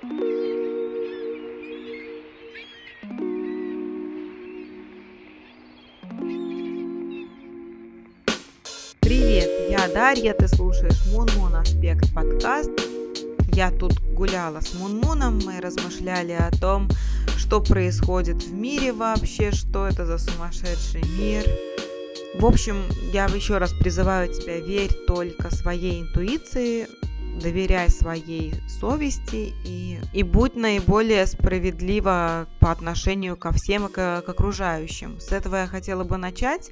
Привет, я Дарья, ты слушаешь Мун Аспект подкаст. Я тут гуляла с Мунмуном, мы размышляли о том, что происходит в мире вообще, что это за сумасшедший мир. В общем, я еще раз призываю тебя, верь только своей интуиции, доверяй своей совести и, и будь наиболее справедлива по отношению ко всем и к, к окружающим. С этого я хотела бы начать.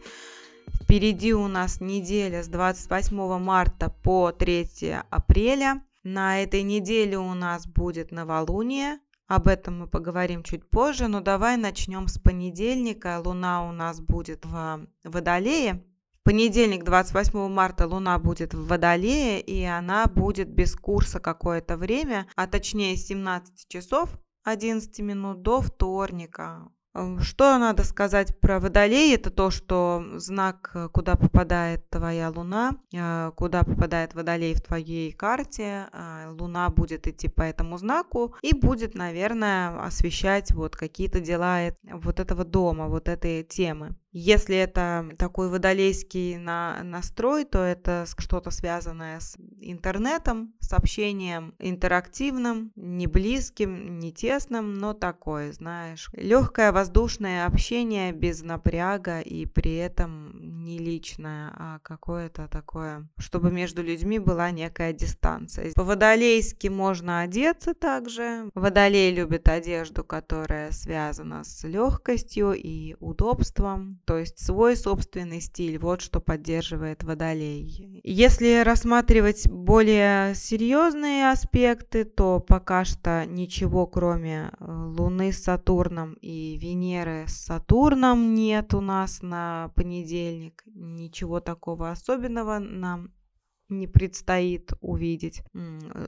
Впереди у нас неделя с 28 марта по 3 апреля. На этой неделе у нас будет новолуние. Об этом мы поговорим чуть позже, но давай начнем с понедельника. Луна у нас будет в Водолее. Понедельник, 28 марта, Луна будет в Водолее, и она будет без курса какое-то время, а точнее 17 часов 11 минут до вторника. Эм, что надо сказать про Водолей? Это то, что знак, э, куда попадает твоя Луна, э, куда попадает Водолей в твоей карте, э, Луна будет идти по этому знаку и будет, наверное, освещать вот какие-то дела вот этого дома, вот этой темы. Если это такой водолейский на, настрой, то это что-то связанное с интернетом, с общением интерактивным, не близким, не тесным, но такое, знаешь, легкое воздушное общение без напряга и при этом не личное, а какое-то такое, чтобы между людьми была некая дистанция. По-водолейски можно одеться также. Водолей любит одежду, которая связана с легкостью и удобством то есть свой собственный стиль, вот что поддерживает Водолей. Если рассматривать более серьезные аспекты, то пока что ничего кроме э, Луны с Сатурном и Венеры с Сатурном нет у нас на понедельник. Ничего такого особенного нам не предстоит увидеть.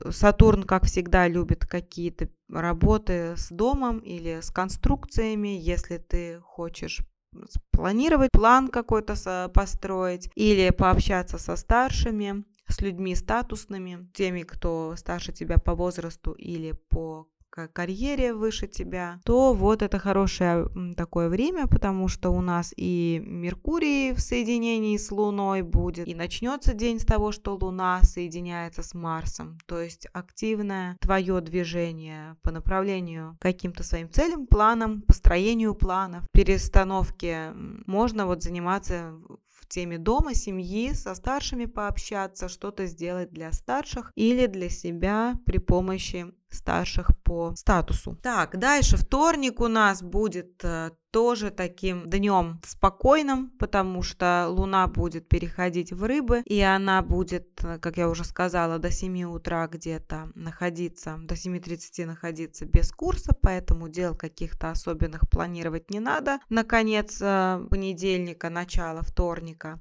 Сатурн, как всегда, любит какие-то работы с домом или с конструкциями. Если ты хочешь спланировать план какой-то построить или пообщаться со старшими, с людьми статусными, теми, кто старше тебя по возрасту или по карьере выше тебя, то вот это хорошее такое время, потому что у нас и Меркурий в соединении с Луной будет, и начнется день с того, что Луна соединяется с Марсом, то есть активное твое движение по направлению каким-то своим целям, планам, построению планов, перестановке. Можно вот заниматься в теме дома, семьи, со старшими пообщаться, что-то сделать для старших или для себя при помощи старших по статусу. Так, дальше вторник у нас будет э, тоже таким днем спокойным, потому что Луна будет переходить в рыбы, и она будет, э, как я уже сказала, до 7 утра где-то находиться, до 7.30 находиться без курса, поэтому дел каких-то особенных планировать не надо. Наконец, э, понедельника, начало вторника.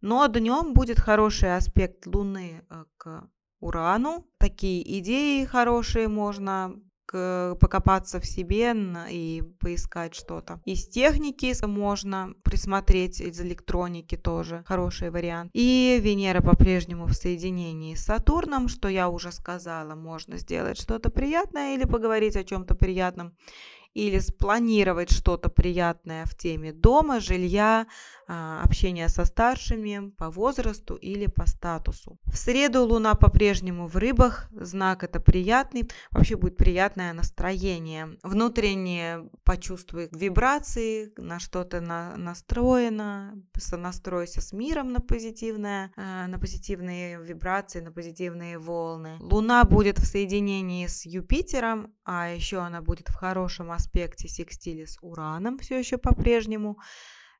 Но днем будет хороший аспект Луны к Урану. Такие идеи хорошие можно покопаться в себе и поискать что-то. Из техники можно присмотреть, из электроники тоже хороший вариант. И Венера по-прежнему в соединении с Сатурном, что я уже сказала, можно сделать что-то приятное или поговорить о чем-то приятном или спланировать что-то приятное в теме дома, жилья, общения со старшими по возрасту или по статусу. В среду Луна по-прежнему в рыбах, знак это приятный, вообще будет приятное настроение. Внутренне почувствуй вибрации, на что-то на, настроено, сонастройся с миром на позитивное, а, на позитивные вибрации, на позитивные волны. Луна будет в соединении с Юпитером, а еще она будет в хорошем аспекте секстиле с Ураном все еще по-прежнему.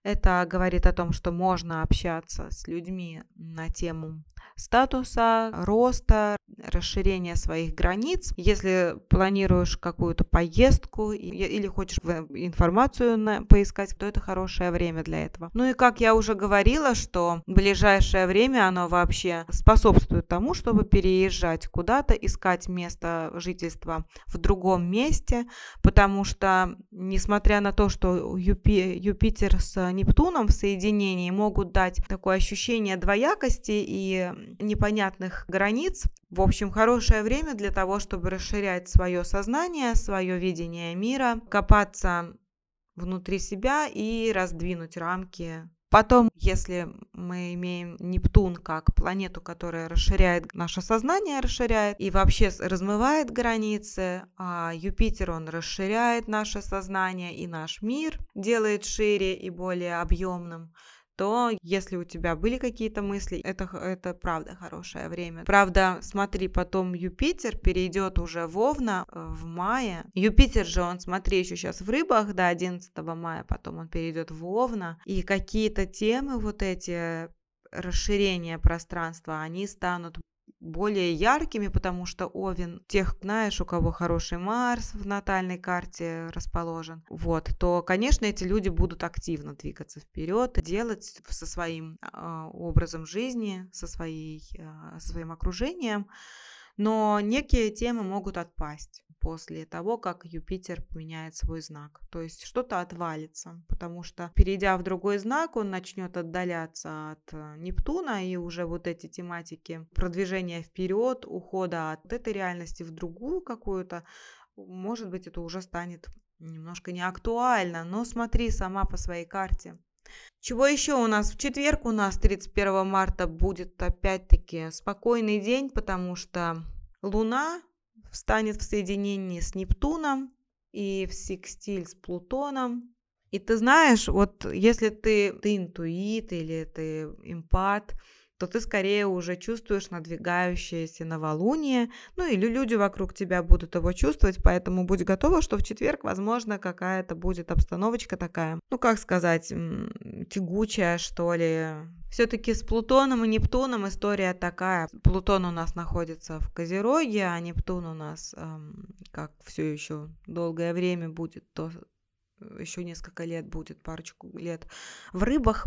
Это говорит о том, что можно общаться с людьми на тему статуса, роста, расширения своих границ. Если планируешь какую-то поездку или хочешь информацию поискать, то это хорошее время для этого. Ну и как я уже говорила, что ближайшее время оно вообще способствует тому, чтобы переезжать куда-то, искать место жительства в другом месте, потому что, несмотря на то, что Юпи, Юпитер с Нептуном в соединении могут дать такое ощущение двоякости и непонятных границ. В общем, хорошее время для того, чтобы расширять свое сознание, свое видение мира, копаться внутри себя и раздвинуть рамки Потом, если мы имеем Нептун как планету, которая расширяет наше сознание, расширяет и вообще размывает границы, а Юпитер, он расширяет наше сознание и наш мир, делает шире и более объемным, то если у тебя были какие-то мысли, это, это правда хорошее время. Правда, смотри, потом Юпитер перейдет уже в Овна э, в мае. Юпитер же, он, смотри, еще сейчас в рыбах до 11 мая, потом он перейдет в Овна. И какие-то темы вот эти расширения пространства, они станут более яркими, потому что Овен, тех, знаешь, у кого хороший Марс в натальной карте расположен, вот, то, конечно, эти люди будут активно двигаться вперед, делать со своим э, образом жизни, со, своей, э, со своим окружением, но некие темы могут отпасть после того, как Юпитер поменяет свой знак. То есть что-то отвалится, потому что перейдя в другой знак, он начнет отдаляться от э, Нептуна, и уже вот эти тематики продвижения вперед, ухода от этой реальности в другую какую-то, может быть, это уже станет немножко не актуально, но смотри сама по своей карте. Чего еще у нас? В четверг у нас 31 марта будет опять-таки спокойный день, потому что Луна встанет в соединении с Нептуном и в секстиль с Плутоном. И ты знаешь, вот если ты, ты интуит или ты эмпат, то ты скорее уже чувствуешь надвигающееся новолуние, ну или люди вокруг тебя будут его чувствовать, поэтому будь готова, что в четверг, возможно, какая-то будет обстановочка такая, ну как сказать, тягучая, что ли. Все-таки с Плутоном и Нептуном история такая. Плутон у нас находится в Козероге, а Нептун у нас, эм, как все еще долгое время будет, то еще несколько лет будет, парочку лет в рыбах.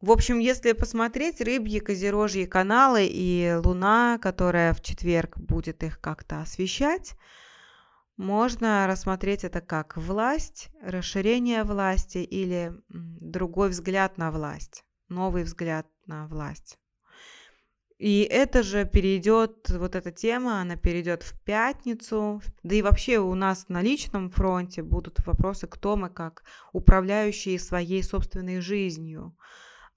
В общем, если посмотреть рыбьи, козерожьи каналы и луна, которая в четверг будет их как-то освещать, можно рассмотреть это как власть, расширение власти или другой взгляд на власть, новый взгляд на власть. И это же перейдет, вот эта тема, она перейдет в пятницу. Да и вообще у нас на личном фронте будут вопросы, кто мы как управляющие своей собственной жизнью.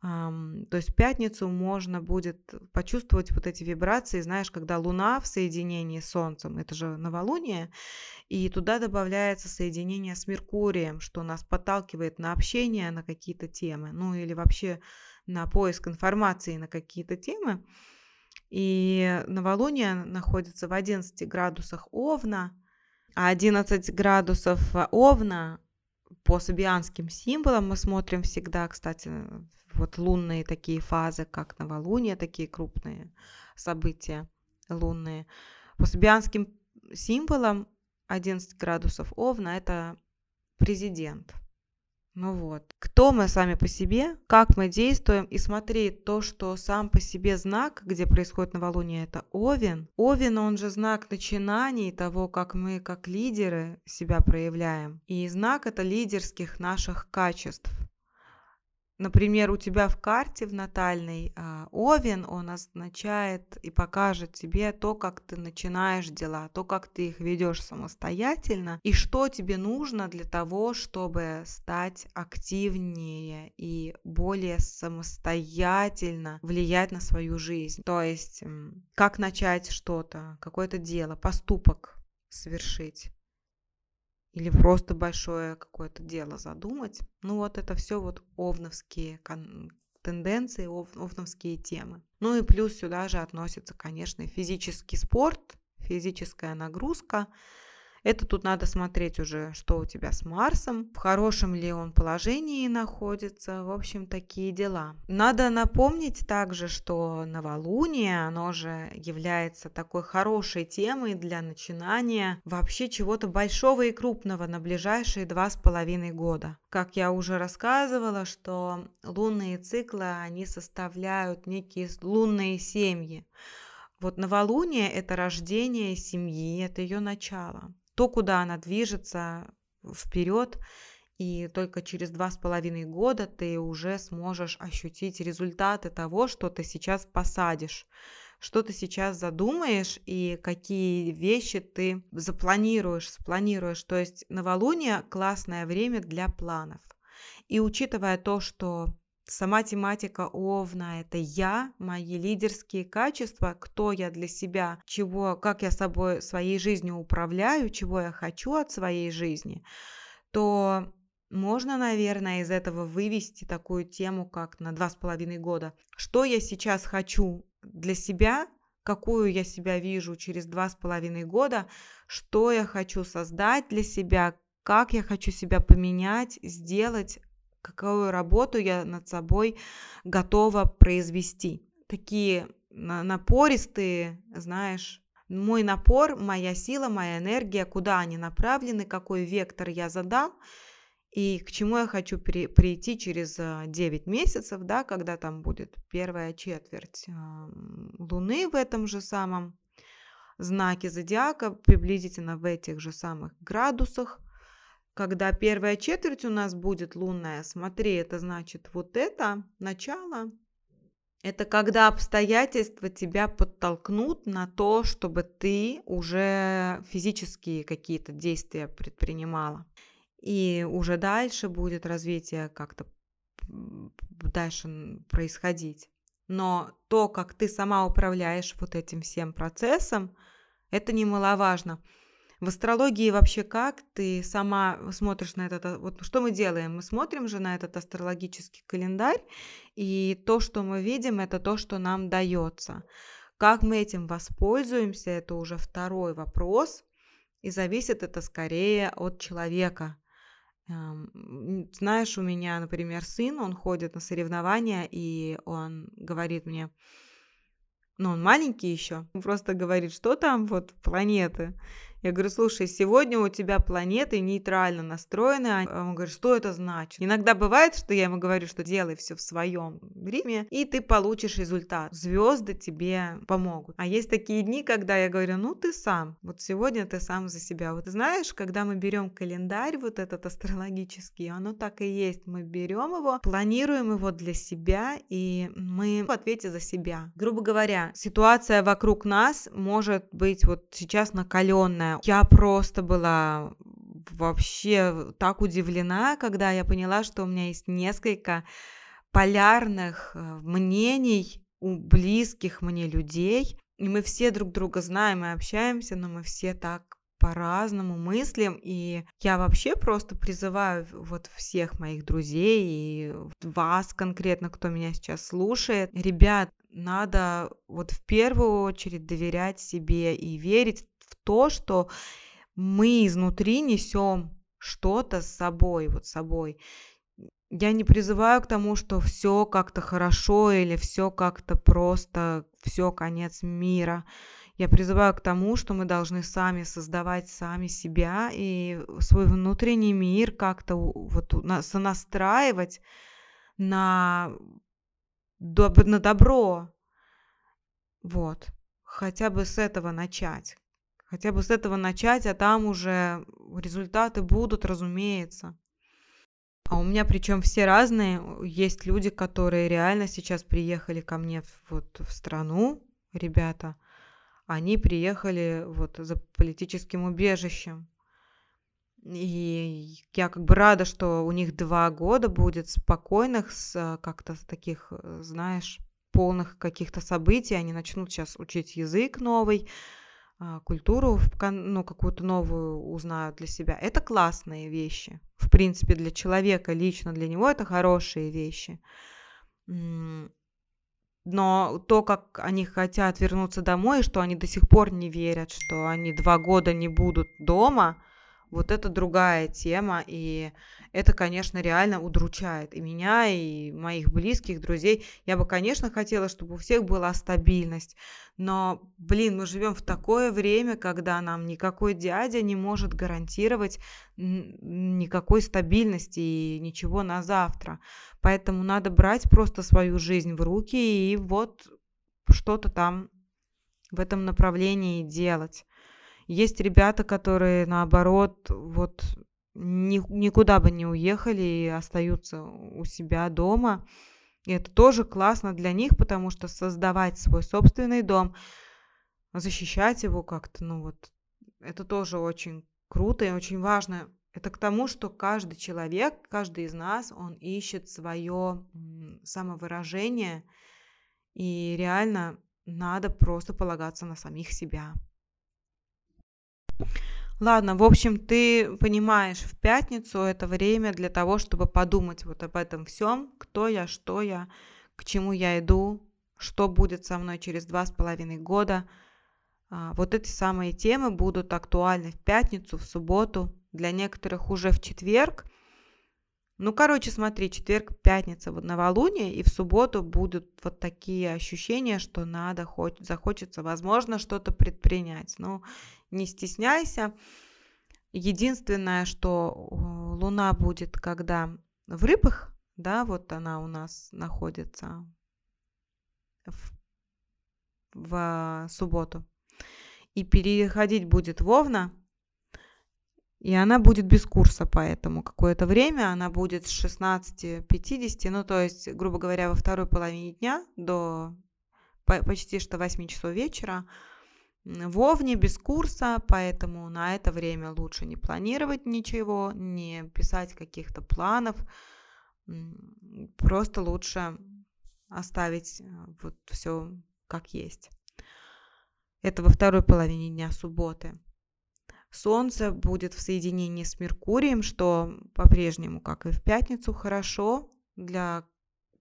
То есть в пятницу можно будет почувствовать вот эти вибрации, знаешь, когда Луна в соединении с Солнцем, это же новолуние, и туда добавляется соединение с Меркурием, что нас подталкивает на общение на какие-то темы, ну или вообще на поиск информации на какие-то темы. И новолуние находится в 11 градусах Овна, а 11 градусов Овна по сабианским символам мы смотрим всегда, кстати, вот лунные такие фазы, как новолуние, такие крупные события лунные. По сабианским символам 11 градусов Овна – это президент. Ну вот. Кто мы сами по себе, как мы действуем, и смотри, то, что сам по себе знак, где происходит новолуние, это Овен. Овен, он же знак начинаний того, как мы, как лидеры, себя проявляем. И знак это лидерских наших качеств. Например, у тебя в карте в натальной а, Овен, он означает и покажет тебе то, как ты начинаешь дела, то, как ты их ведешь самостоятельно, и что тебе нужно для того, чтобы стать активнее и более самостоятельно влиять на свою жизнь. То есть, как начать что-то, какое-то дело, поступок совершить или просто большое какое-то дело задумать. Ну вот это все вот овновские тенденции, ов, овновские темы. Ну и плюс сюда же относится, конечно, физический спорт, физическая нагрузка – это тут надо смотреть уже, что у тебя с Марсом, в хорошем ли он положении находится, в общем, такие дела. Надо напомнить также, что новолуние, оно же является такой хорошей темой для начинания вообще чего-то большого и крупного на ближайшие два с половиной года. Как я уже рассказывала, что лунные циклы, они составляют некие лунные семьи. Вот новолуние – это рождение семьи, это ее начало то, куда она движется вперед. и только через два с половиной года ты уже сможешь ощутить результаты того, что ты сейчас посадишь что ты сейчас задумаешь и какие вещи ты запланируешь, спланируешь. То есть новолуние – классное время для планов. И учитывая то, что сама тематика Овна – это я, мои лидерские качества, кто я для себя, чего, как я собой, своей жизнью управляю, чего я хочу от своей жизни, то можно, наверное, из этого вывести такую тему, как на два с половиной года. Что я сейчас хочу для себя, какую я себя вижу через два с половиной года, что я хочу создать для себя, как я хочу себя поменять, сделать, какую работу я над собой готова произвести. Такие напористые, знаешь, мой напор, моя сила, моя энергия, куда они направлены, какой вектор я задам – и к чему я хочу при, прийти через 9 а, месяцев, да, когда там будет первая четверть а, Луны в этом же самом знаке зодиака, приблизительно в этих же самых градусах. Когда первая четверть у нас будет лунная, смотри, это значит вот это начало. Это когда обстоятельства тебя подтолкнут на то, чтобы ты уже физические какие-то действия предпринимала. И уже дальше будет развитие как-то дальше происходить. Но то, как ты сама управляешь вот этим всем процессом, это немаловажно. В астрологии вообще как ты сама смотришь на этот... Вот что мы делаем? Мы смотрим же на этот астрологический календарь, и то, что мы видим, это то, что нам дается. Как мы этим воспользуемся, это уже второй вопрос, и зависит это скорее от человека. Знаешь, у меня, например, сын, он ходит на соревнования, и он говорит мне, ну, он маленький еще, он просто говорит, что там вот планеты. Я говорю, слушай, сегодня у тебя планеты нейтрально настроены. А он говорит, что это значит? Иногда бывает, что я ему говорю, что делай все в своем ритме, и ты получишь результат. Звезды тебе помогут. А есть такие дни, когда я говорю, ну ты сам. Вот сегодня ты сам за себя. Вот знаешь, когда мы берем календарь вот этот астрологический, оно так и есть. Мы берем его, планируем его для себя, и мы в ответе за себя. Грубо говоря, ситуация вокруг нас может быть вот сейчас накаленная, я просто была вообще так удивлена, когда я поняла, что у меня есть несколько полярных э, мнений у близких мне людей, и мы все друг друга знаем и общаемся, но мы все так по-разному мыслим, и я вообще просто призываю вот всех моих друзей и вас конкретно, кто меня сейчас слушает, ребят, надо вот в первую очередь доверять себе и верить то, что мы изнутри несем что-то с собой, вот собой. Я не призываю к тому, что все как-то хорошо или все как-то просто, все конец мира. Я призываю к тому, что мы должны сами создавать сами себя и свой внутренний мир как-то вот сонастраивать на, на добро. Вот. Хотя бы с этого начать. Хотя бы с этого начать, а там уже результаты будут, разумеется. А у меня причем все разные. Есть люди, которые реально сейчас приехали ко мне вот в страну, ребята. Они приехали вот за политическим убежищем. И я как бы рада, что у них два года будет спокойных, с как-то таких, знаешь, полных каких-то событий. Они начнут сейчас учить язык новый, а, культуру, ну, какую-то новую узнают для себя. Это классные вещи. В принципе, для человека, лично для него это хорошие вещи. Но то, как они хотят вернуться домой, что они до сих пор не верят, что они два года не будут дома, вот это другая тема, и это, конечно, реально удручает и меня, и моих близких, друзей. Я бы, конечно, хотела, чтобы у всех была стабильность, но, блин, мы живем в такое время, когда нам никакой дядя не может гарантировать никакой стабильности и ничего на завтра. Поэтому надо брать просто свою жизнь в руки и вот что-то там в этом направлении делать. Есть ребята, которые наоборот, вот ни, никуда бы не уехали и остаются у себя дома. И это тоже классно для них, потому что создавать свой собственный дом, защищать его как-то, ну вот, это тоже очень круто и очень важно. Это к тому, что каждый человек, каждый из нас, он ищет свое самовыражение, и реально надо просто полагаться на самих себя. Ладно, в общем, ты понимаешь, в пятницу это время для того, чтобы подумать вот об этом всем, кто я, что я, к чему я иду, что будет со мной через два с половиной года. А, вот эти самые темы будут актуальны в пятницу, в субботу, для некоторых уже в четверг. Ну, короче, смотри, четверг, пятница, вот новолуние, и в субботу будут вот такие ощущения, что надо, хоть, захочется, возможно, что-то предпринять. Ну, не стесняйся. Единственное, что э, Луна будет, когда в рыбах, да, вот она у нас находится в, в субботу, и переходить будет Вовна, и она будет без курса, поэтому какое-то время она будет с 16.50, ну то есть, грубо говоря, во второй половине дня до почти что 8 часов вечера Вовне без курса, поэтому на это время лучше не планировать ничего, не писать каких-то планов, просто лучше оставить э, вот все как есть. Это во второй половине дня субботы. Солнце будет в соединении с Меркурием, что по-прежнему, как и в пятницу, хорошо для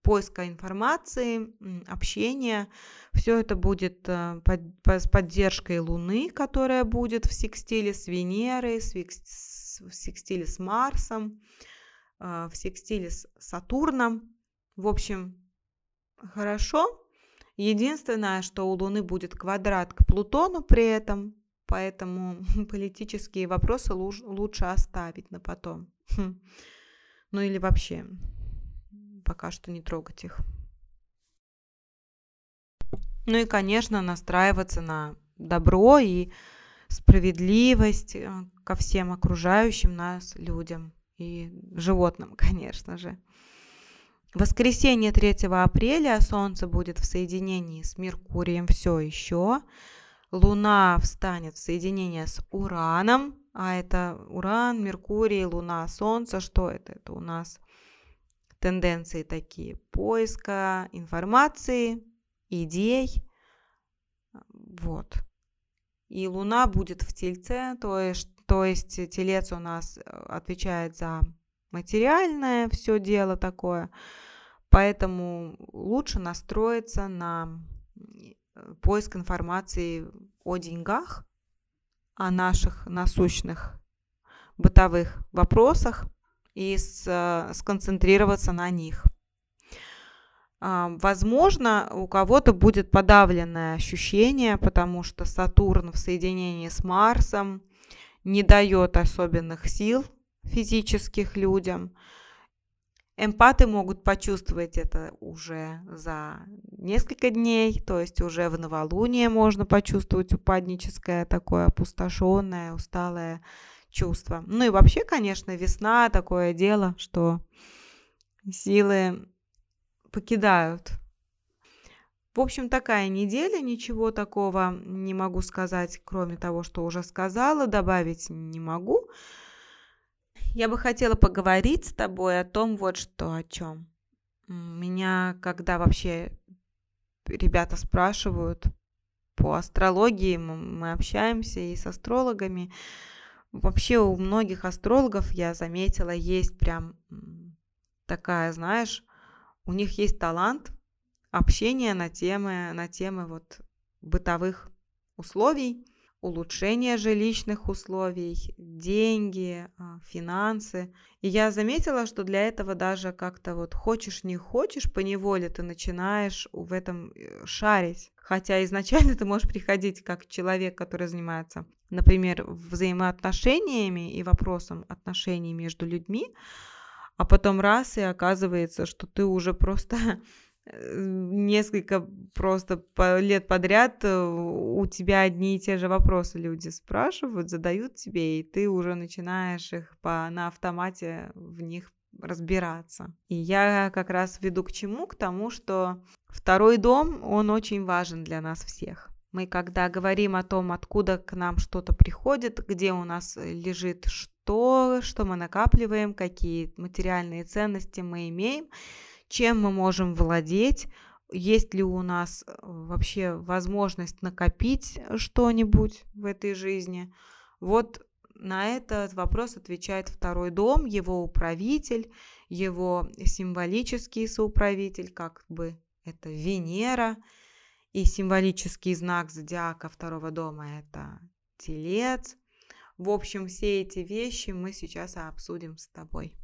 поиска информации, общения. Все это будет э, с поддержкой Луны, которая будет в секстиле с Венерой, в секстиле с Марсом, э, в секстиле с Сатурном. В общем, хорошо. Единственное, что у Луны будет квадрат к Плутону при этом, поэтому политические вопросы лучше оставить на потом. Хм. Ну или вообще пока что не трогать их. Ну и, конечно, настраиваться на добро и справедливость э, ко всем окружающим нас людям и животным, конечно же. Воскресенье 3 апреля Солнце будет в соединении с Меркурием все еще. Луна встанет в соединение с Ураном, а это Уран, Меркурий, Луна, Солнце. Что это? Это у нас тенденции такие поиска информации, идей. Вот. И Луна будет в Тельце, то есть, то есть Телец у нас э, отвечает за материальное все дело такое. Поэтому лучше настроиться на э, поиск информации о деньгах, о наших насущных бытовых вопросах, и э, сконцентрироваться на них. А, возможно, у кого-то будет подавленное ощущение, потому что Сатурн в соединении с Марсом не дает особенных сил физических людям. Эмпаты могут почувствовать это уже за несколько дней, то есть уже в новолуние можно почувствовать упадническое такое опустошенное, усталое чувства. Ну и вообще, конечно, весна такое дело, что силы покидают. В общем, такая неделя, ничего такого не могу сказать, кроме того, что уже сказала, добавить не могу. Я бы хотела поговорить с тобой о том вот что, о чем. Меня, когда вообще ребята спрашивают по астрологии, мы общаемся и с астрологами, Вообще у многих астрологов, я заметила, есть прям такая, знаешь, у них есть талант общения на темы, на темы вот бытовых условий, улучшения жилищных условий, деньги, а, финансы. И я заметила, что для этого даже как-то вот хочешь не хочешь, по неволе ты начинаешь в этом э, шарить. Хотя изначально ты можешь приходить как человек, который занимается, например, взаимоотношениями и вопросом отношений между людьми, а потом раз и оказывается, что ты уже просто несколько просто лет подряд э, у тебя одни и те же вопросы люди спрашивают, задают тебе, и ты уже начинаешь их по, на автомате в них разбираться. И я как раз веду к чему? К тому, что второй дом, он очень важен для нас всех. Мы когда говорим о том, откуда к нам что-то приходит, где у нас лежит что, что мы накапливаем, какие материальные ценности мы имеем, чем мы можем владеть, есть ли у нас э, вообще возможность накопить что-нибудь в этой жизни. Вот на этот вопрос отвечает второй дом, его управитель, его символический соуправитель, как бы это Венера, и символический знак зодиака второго дома это Телец. В общем, все эти вещи мы сейчас обсудим с тобой.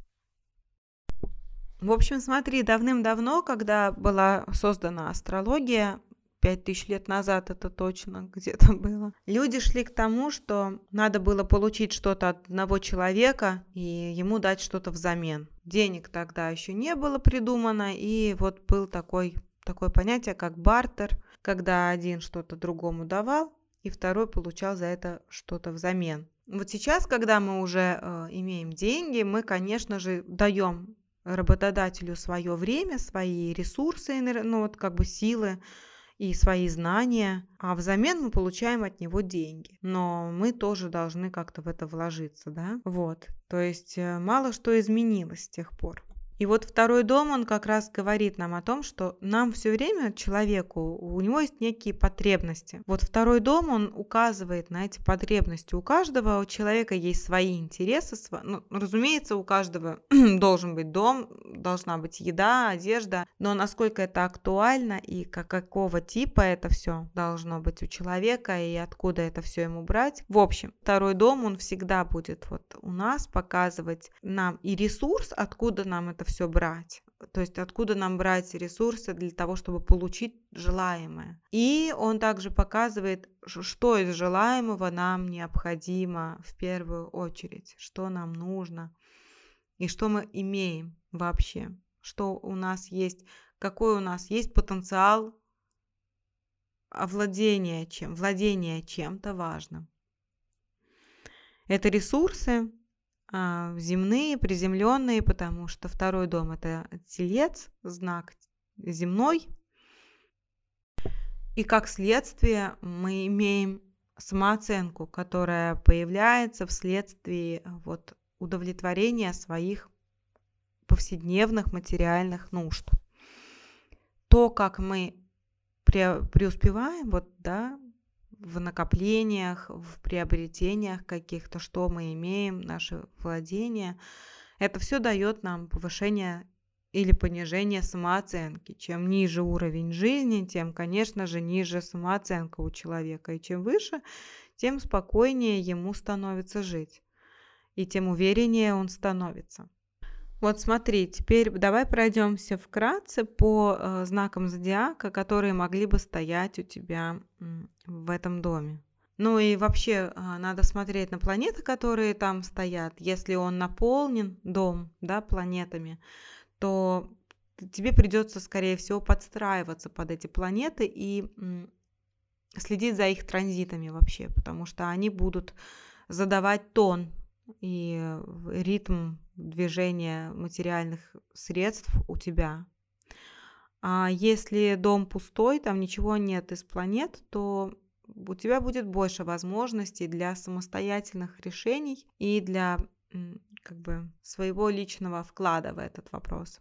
В общем, смотри, давным-давно, когда была создана астрология, пять тысяч лет назад это точно где-то было. Люди шли к тому, что надо было получить что-то от одного человека и ему дать что-то взамен. Денег тогда еще не было придумано, и вот был такой, такое понятие, как бартер, когда один что-то другому давал, и второй получал за это что-то взамен. Вот сейчас, когда мы уже э, имеем деньги, мы, конечно же, даем работодателю свое время, свои ресурсы, ну вот как бы силы, и свои знания, а взамен мы получаем от него деньги. Но мы тоже должны как-то в это вложиться, да? Вот. То есть э, мало что изменилось с тех пор. И вот второй дом, он как раз говорит нам о том, что нам все время, человеку, у него есть некие потребности. Вот второй дом, он указывает на эти потребности. У каждого у человека есть свои интересы. Ну, разумеется, у каждого должен быть дом, должна быть еда, одежда. Но насколько это актуально и как, какого типа это все должно быть у человека и откуда это все ему брать. В общем, второй дом, он всегда будет вот у нас показывать нам и ресурс, откуда нам это все брать. То есть откуда нам брать ресурсы для того, чтобы получить желаемое. И он также показывает, что из желаемого нам необходимо в первую очередь, что нам нужно и что мы имеем вообще, что у нас есть, какой у нас есть потенциал овладения чем, владения чем-то важным. Это ресурсы, земные, приземленные, потому что второй дом это телец, знак земной. И как следствие мы имеем самооценку, которая появляется вследствие вот удовлетворения своих повседневных материальных нужд. То, как мы преуспеваем, вот, да, в накоплениях, в приобретениях каких-то, что мы имеем, наши владения. Это все дает нам повышение или понижение самооценки. Чем ниже уровень жизни, тем, конечно же, ниже самооценка у человека. И чем выше, тем спокойнее ему становится жить. И тем увереннее он становится. Вот смотри, теперь давай пройдемся вкратце по э, знакам зодиака, которые могли бы стоять у тебя в этом доме. Ну и вообще э, надо смотреть на планеты, которые там стоят. Если он наполнен, дом, да, планетами, то тебе придется, скорее всего, подстраиваться под эти планеты и следить за их транзитами вообще, потому что они будут задавать тон и ритм движения материальных средств у тебя. А если дом пустой, там ничего нет из планет, то у тебя будет больше возможностей для самостоятельных решений и для как бы своего личного вклада в этот вопрос.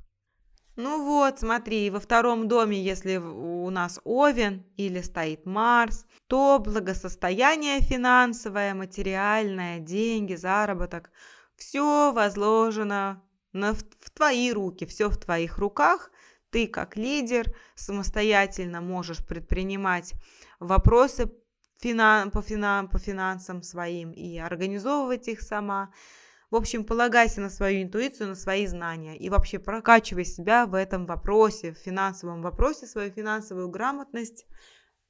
Ну вот, смотри, во втором доме, если у нас Овен или стоит Марс, то благосостояние финансовое, материальное, деньги, заработок, все возложено на, в твои руки, все в твоих руках. Ты как лидер самостоятельно можешь предпринимать вопросы финан, по, финан, по финансам своим и организовывать их сама. В общем, полагайся на свою интуицию, на свои знания и вообще прокачивай себя в этом вопросе, в финансовом вопросе, свою финансовую грамотность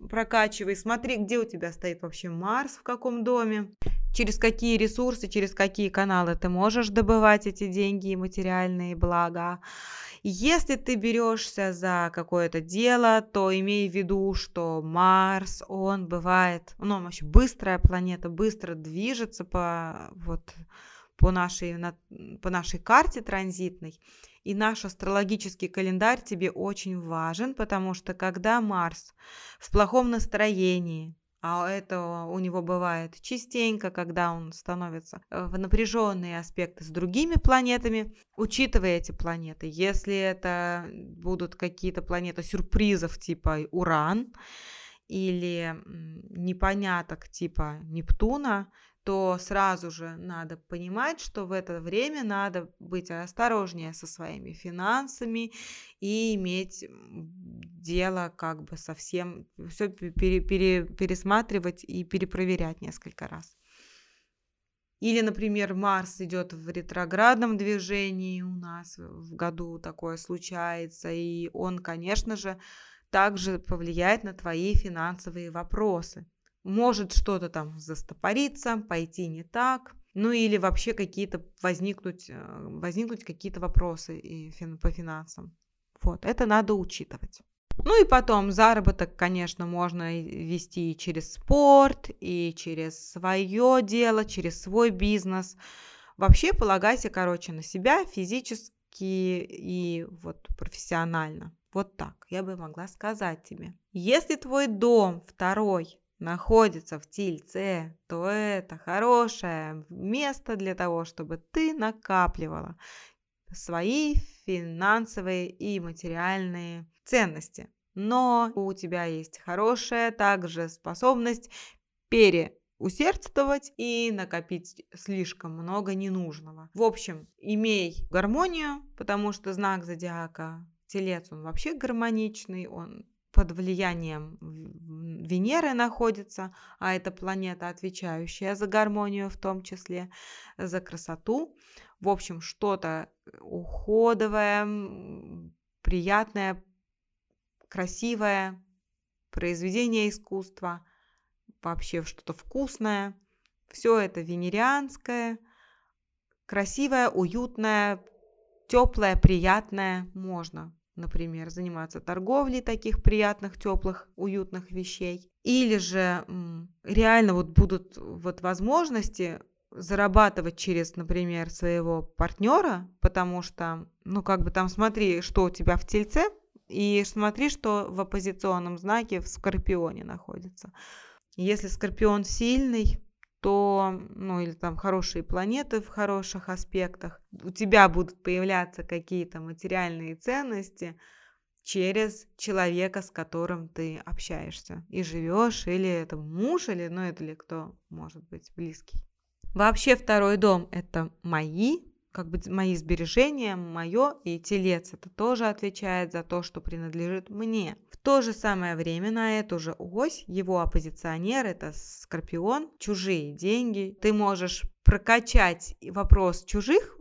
прокачивай. Смотри, где у тебя стоит вообще Марс, в каком доме, через какие ресурсы, через какие каналы ты можешь добывать эти деньги и материальные блага. Если ты берешься за какое-то дело, то имей в виду, что Марс, он бывает, ну, он вообще быстрая планета, быстро движется по, вот, по, нашей, по нашей карте транзитной. И наш астрологический календарь тебе очень важен, потому что когда Марс в плохом настроении, а это у него бывает частенько, когда он становится э, в напряженные аспекты с другими планетами. Учитывая эти планеты, если это будут какие-то планеты сюрпризов типа Уран или непоняток типа Нептуна, то сразу же надо понимать, что в это время надо быть осторожнее со своими финансами и иметь дело как бы совсем, все пере, пере, пересматривать и перепроверять несколько раз. Или, например, Марс идет в ретроградном движении у нас в году такое случается, и он, конечно же, также повлияет на твои финансовые вопросы может что-то там застопориться, пойти не так, ну или вообще какие-то возникнуть, э, возникнуть какие-то вопросы и по финансам. Вот, это надо учитывать. Ну и потом заработок, конечно, можно вести и через спорт, и через свое дело, через свой бизнес. Вообще полагайся, короче, на себя физически и вот профессионально. Вот так я бы могла сказать тебе. Если твой дом второй находится в Тильце, то это хорошее место для того, чтобы ты накапливала свои финансовые и материальные ценности. Но у тебя есть хорошая также способность переусердствовать и накопить слишком много ненужного. В общем, имей гармонию, потому что знак зодиака Телец, он вообще гармоничный, он под влиянием Венеры находится, а это планета, отвечающая за гармонию, в том числе за красоту. В общем, что-то уходовое, приятное, красивое, произведение искусства, вообще что-то вкусное. Все это венерианское, красивое, уютное, теплое, приятное можно например, заниматься торговлей таких приятных, теплых, уютных вещей. Или же реально вот будут вот возможности зарабатывать через, например, своего партнера, потому что, ну, как бы там смотри, что у тебя в тельце, и смотри, что в оппозиционном знаке в Скорпионе находится. Если Скорпион сильный, то, ну или там хорошие планеты в хороших аспектах, у тебя будут появляться какие-то материальные ценности через человека, с которым ты общаешься и живешь, или это муж, или, ну, это ли кто может быть близкий. Вообще второй дом – это мои как бы мои сбережения, мое и телец. Это тоже отвечает за то, что принадлежит мне. В то же самое время на эту же ось его оппозиционер, это Скорпион, чужие деньги. Ты можешь прокачать вопрос чужих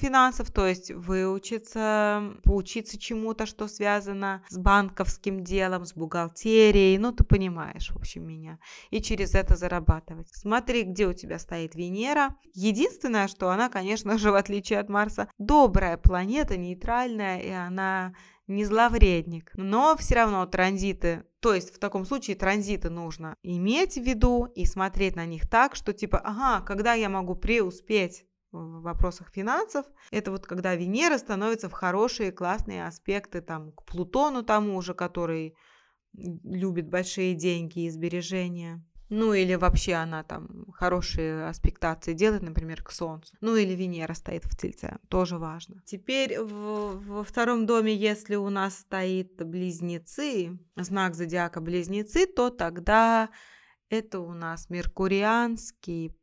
финансов, то есть выучиться, поучиться чему-то, что связано с банковским делом, с бухгалтерией, ну ты понимаешь, в общем, меня, и через это зарабатывать. Смотри, где у тебя стоит Венера. Единственное, что она, конечно же, в отличие от Марса, добрая планета, нейтральная, и она не зловредник. Но все равно транзиты, то есть в таком случае транзиты нужно иметь в виду и смотреть на них так, что типа, ага, когда я могу преуспеть в вопросах финансов. Это вот когда Венера становится в хорошие, классные аспекты там, к Плутону тому же, который любит большие деньги и сбережения. Ну или вообще она там хорошие аспектации делает, например, к Солнцу. Ну или Венера стоит в Тельце, тоже важно. Теперь в, во втором доме, если у нас стоит близнецы, знак зодиака близнецы, то тогда это у нас меркурианский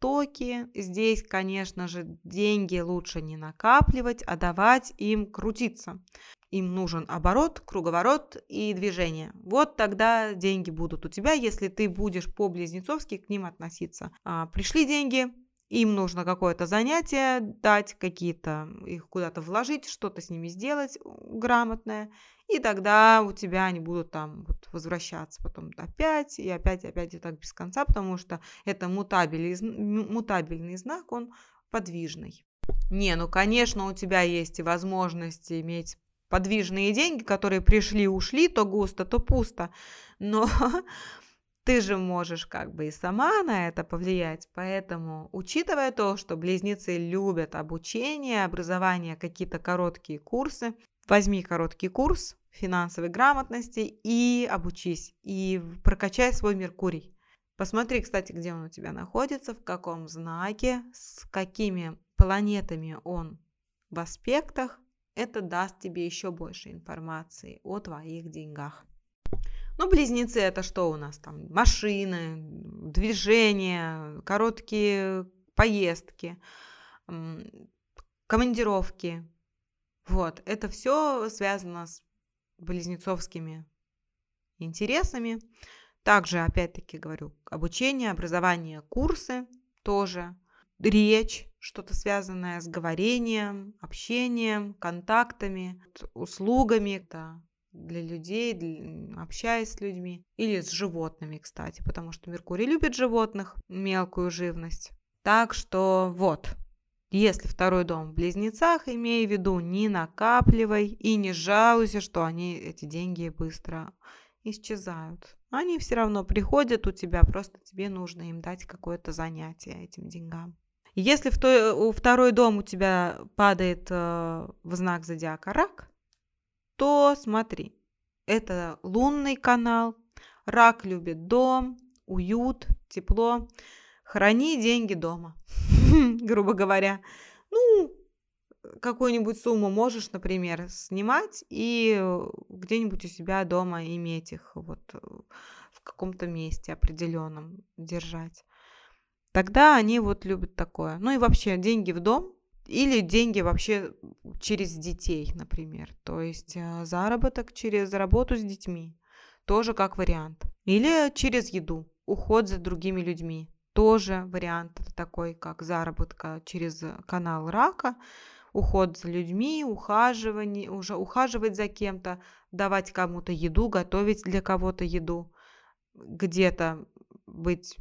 потоки. Здесь, конечно же, деньги лучше не накапливать, а давать им крутиться. Им нужен оборот, круговорот и движение. Вот тогда деньги будут у тебя, если ты будешь по-близнецовски к ним относиться. А, пришли деньги, им нужно какое-то занятие дать, какие-то их куда-то вложить, что-то с ними сделать грамотное, и тогда у тебя они будут там вот возвращаться потом опять, и опять, и опять, и так без конца, потому что это мутабельный, мутабельный знак, он подвижный. Не, ну, конечно, у тебя есть и возможность иметь подвижные деньги, которые пришли, ушли, то густо, то пусто. Но ты же можешь как бы и сама на это повлиять. Поэтому, учитывая то, что близнецы любят обучение, образование, какие-то короткие курсы, возьми короткий курс финансовой грамотности и обучись, и прокачай свой Меркурий. Посмотри, кстати, где он у тебя находится, в каком знаке, с какими планетами он в аспектах. Это даст тебе еще больше информации о твоих деньгах. Ну, близнецы это что у нас там? Машины, движения, короткие поездки, командировки. Вот, это все связано с близнецовскими интересами. Также, опять-таки говорю, обучение, образование, курсы тоже, речь, что-то связанное с говорением, общением, контактами, услугами, да, для людей, для, общаясь с людьми или с животными, кстати, потому что Меркурий любит животных, мелкую живность. Так что вот, если второй дом в близнецах, имей в виду, не накапливай и не жалуйся, что они, эти деньги быстро исчезают. Они все равно приходят у тебя, просто тебе нужно им дать какое-то занятие этим деньгам. Если в той, второй дом у тебя падает э, в знак зодиака рак, то смотри, это лунный канал, рак любит дом, уют, тепло. Храни деньги дома, грубо говоря. Ну, какую-нибудь сумму можешь, например, снимать и где-нибудь у себя дома иметь их вот э, в каком-то месте определенном держать. Тогда они вот любят такое. Ну и вообще деньги в дом или деньги вообще через детей, например. То есть э, заработок через работу с детьми. Тоже как вариант. Или через еду. Уход за другими людьми. Тоже вариант такой, как заработка через канал рака. Уход за людьми, ухаживание, уже ухаживать за кем-то, давать кому-то еду, готовить для кого-то еду, где-то быть,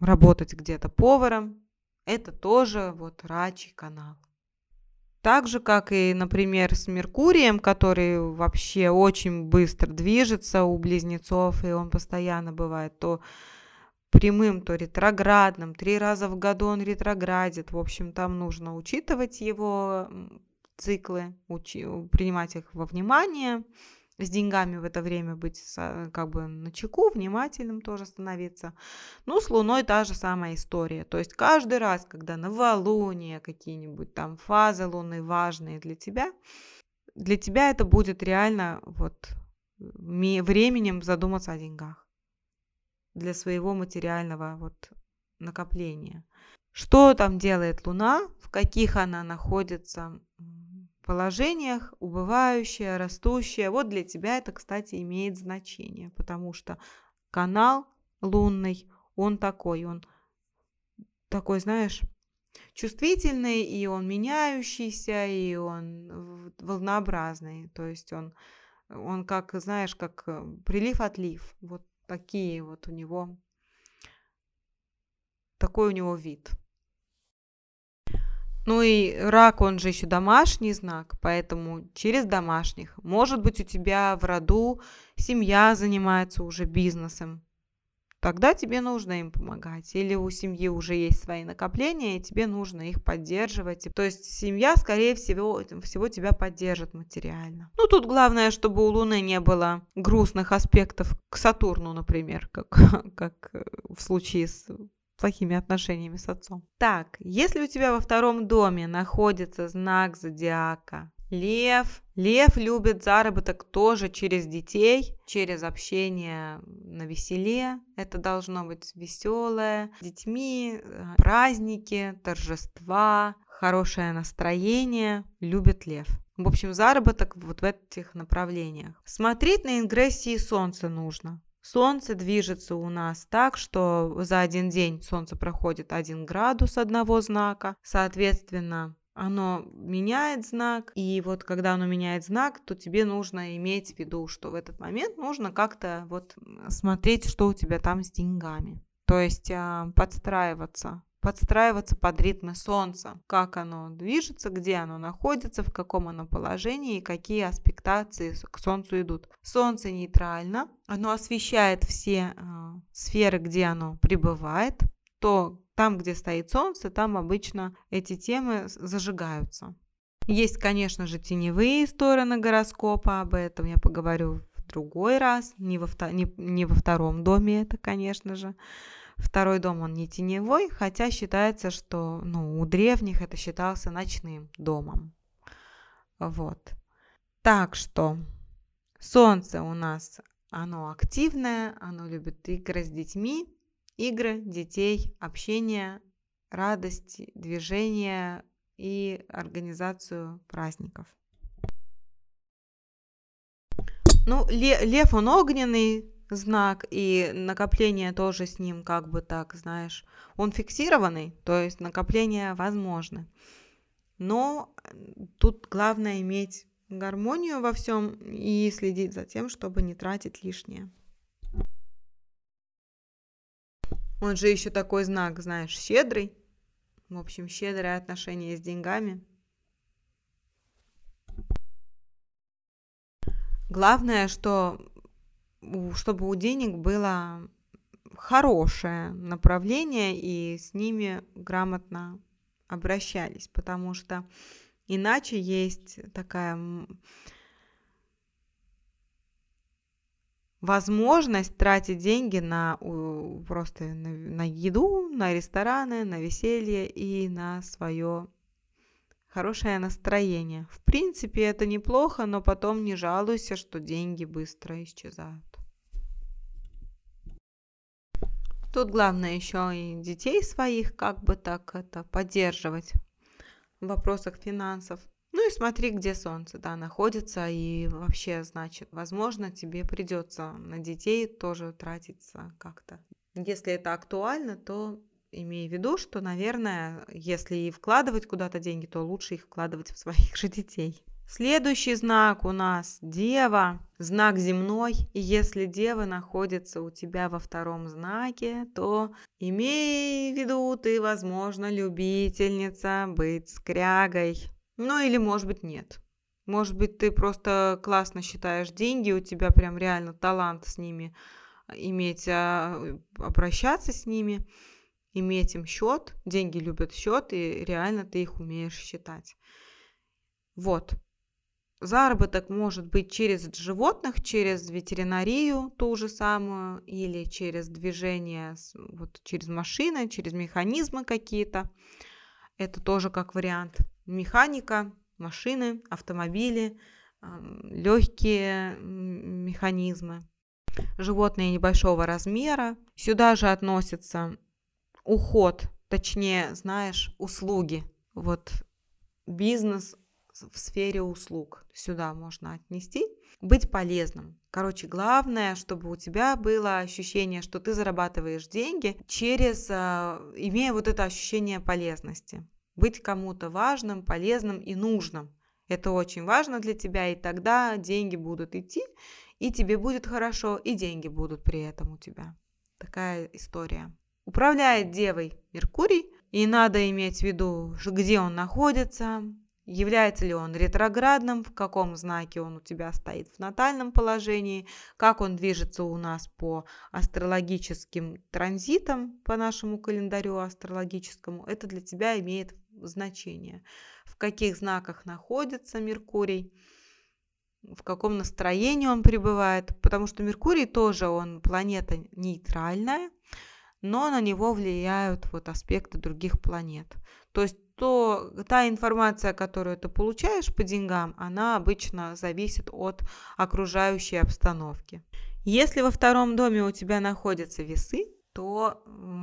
работать где-то поваром, это тоже вот рачий канал. Так же, как и, например, с Меркурием, который вообще очень быстро движется у близнецов, и он постоянно бывает то прямым, то ретроградным. Три раза в году он ретроградит. В общем, там нужно учитывать его циклы, учи, принимать их во внимание с деньгами в это время быть как бы на чеку, внимательным тоже становиться. Ну, с Луной та же самая история. То есть каждый раз, когда новолуние, какие-нибудь там фазы Луны важные для тебя, для тебя это будет реально вот временем задуматься о деньгах для своего материального вот накопления. Что там делает Луна, в каких она находится положениях, убывающее, растущее. Вот для тебя это, кстати, имеет значение, потому что канал лунный, он такой, он такой, знаешь, чувствительный, и он меняющийся, и он волнообразный. То есть он, он как, знаешь, как э, прилив-отлив. Вот такие вот у него, такой у него вид. Ну и рак, он же еще домашний знак, поэтому через домашних. Может быть, у тебя в роду семья занимается уже бизнесом. Тогда тебе нужно им помогать. Или у семьи уже есть свои накопления, и тебе нужно их поддерживать. То есть семья, скорее всего, всего тебя поддержит материально. Ну, тут главное, чтобы у Луны не было грустных аспектов к Сатурну, например, как, как в случае с плохими отношениями с отцом. Так, если у тебя во втором доме находится знак зодиака Лев. Лев любит заработок тоже через детей, через общение на веселе. Это должно быть веселое. С детьми, э, праздники, торжества, хорошее настроение. Любит лев. В общем, заработок вот в этих направлениях. Смотреть на ингрессии солнца нужно. Солнце движется у нас так, что за один день Солнце проходит один градус одного знака. Соответственно, оно меняет знак, и вот когда оно меняет знак, то тебе нужно иметь в виду, что в этот момент нужно как-то вот смотреть, что у тебя там с деньгами. То есть а, подстраиваться подстраиваться под ритмы Солнца, как оно движется, где оно находится, в каком оно положении и какие аспектации к Солнцу идут. Солнце нейтрально, оно освещает все э, сферы, где оно пребывает, то там, где стоит Солнце, там обычно эти темы зажигаются. Есть, конечно же, теневые стороны гороскопа, об этом я поговорю в другой раз, не во, не, не во втором доме это, конечно же. Второй дом, он не теневой, хотя считается, что ну, у древних это считался ночным домом. Вот. Так что Солнце у нас, оно активное, оно любит игры с детьми, игры, детей, общение, радость, движение и организацию праздников. Ну, лев он огненный, знак, и накопление тоже с ним как бы так, знаешь, он фиксированный, то есть накопление возможно. Но тут главное иметь гармонию во всем и следить за тем, чтобы не тратить лишнее. Он же еще такой знак, знаешь, щедрый. В общем, щедрое отношение с деньгами. Главное, что чтобы у денег было хорошее направление и с ними грамотно обращались, потому что иначе есть такая возможность тратить деньги на просто на, на еду, на рестораны, на веселье и на свое хорошее настроение. В принципе, это неплохо, но потом не жалуйся, что деньги быстро исчезают. Тут главное еще и детей своих как бы так это поддерживать в вопросах финансов. Ну и смотри, где солнце, да, находится, и вообще, значит, возможно, тебе придется на детей тоже тратиться как-то. Если это актуально, то имей в виду, что, наверное, если и вкладывать куда-то деньги, то лучше их вкладывать в своих же детей. Следующий знак у нас Дева, знак земной. И если Дева находится у тебя во втором знаке, то имей в виду, ты, возможно, любительница быть скрягой. Ну или, может быть, нет. Может быть, ты просто классно считаешь деньги, у тебя прям реально талант с ними иметь, а, обращаться с ними, иметь им счет. Деньги любят счет, и реально ты их умеешь считать. Вот. Заработок может быть через животных, через ветеринарию ту же самую, или через движение, вот через машины, через механизмы какие-то. Это тоже как вариант. Механика, машины, автомобили, легкие механизмы, животные небольшого размера. Сюда же относится уход, точнее, знаешь, услуги. Вот бизнес в сфере услуг. Сюда можно отнести. Быть полезным. Короче, главное, чтобы у тебя было ощущение, что ты зарабатываешь деньги через, а, имея вот это ощущение полезности. Быть кому-то важным, полезным и нужным. Это очень важно для тебя, и тогда деньги будут идти, и тебе будет хорошо, и деньги будут при этом у тебя. Такая история. Управляет Девой Меркурий, и надо иметь в виду, где он находится, Является ли он ретроградным, в каком знаке он у тебя стоит в натальном положении, как он движется у нас по астрологическим транзитам, по нашему календарю астрологическому, это для тебя имеет значение. В каких знаках находится Меркурий, в каком настроении он пребывает, потому что Меркурий тоже, он планета нейтральная, но на него влияют вот аспекты других планет. То есть то та информация, которую ты получаешь по деньгам, она обычно зависит от окружающей обстановки. Если во втором доме у тебя находятся весы, то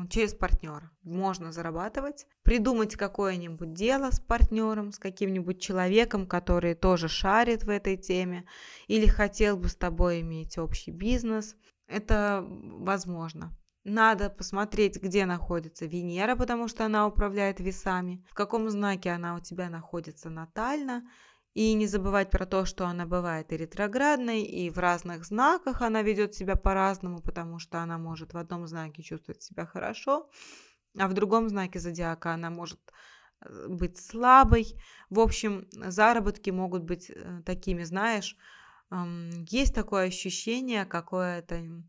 через партнера можно зарабатывать, придумать какое-нибудь дело с партнером, с каким-нибудь человеком, который тоже шарит в этой теме или хотел бы с тобой иметь общий бизнес. это возможно. Надо посмотреть, где находится Венера, потому что она управляет весами, в каком знаке она у тебя находится натально, и не забывать про то, что она бывает и ретроградной, и в разных знаках она ведет себя по-разному, потому что она может в одном знаке чувствовать себя хорошо, а в другом знаке зодиака она может э, быть слабой. В общем, заработки могут быть э, такими, знаешь, есть такое ощущение какое-то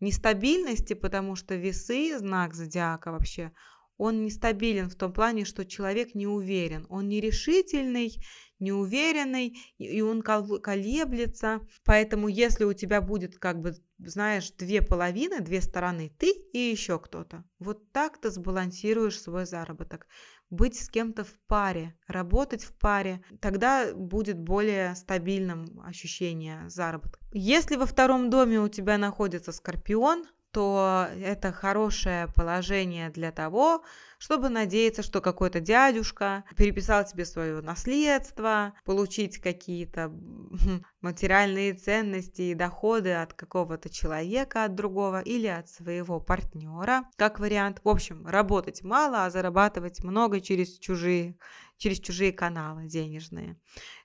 нестабильности, потому что весы, знак зодиака вообще, он нестабилен в том плане, что человек не уверен, он нерешительный, неуверенный, и он колеблется. Поэтому если у тебя будет, как бы, знаешь, две половины, две стороны, ты и еще кто-то, вот так ты сбалансируешь свой заработок быть с кем-то в паре, работать в паре, тогда будет более стабильным ощущение заработка. Если во втором доме у тебя находится скорпион, то это хорошее положение для того, чтобы надеяться, что какой-то дядюшка переписал тебе свое наследство, получить какие-то материальные ценности и доходы от какого-то человека, от другого или от своего партнера, как вариант. В общем, работать мало, а зарабатывать много через чужие через чужие каналы денежные.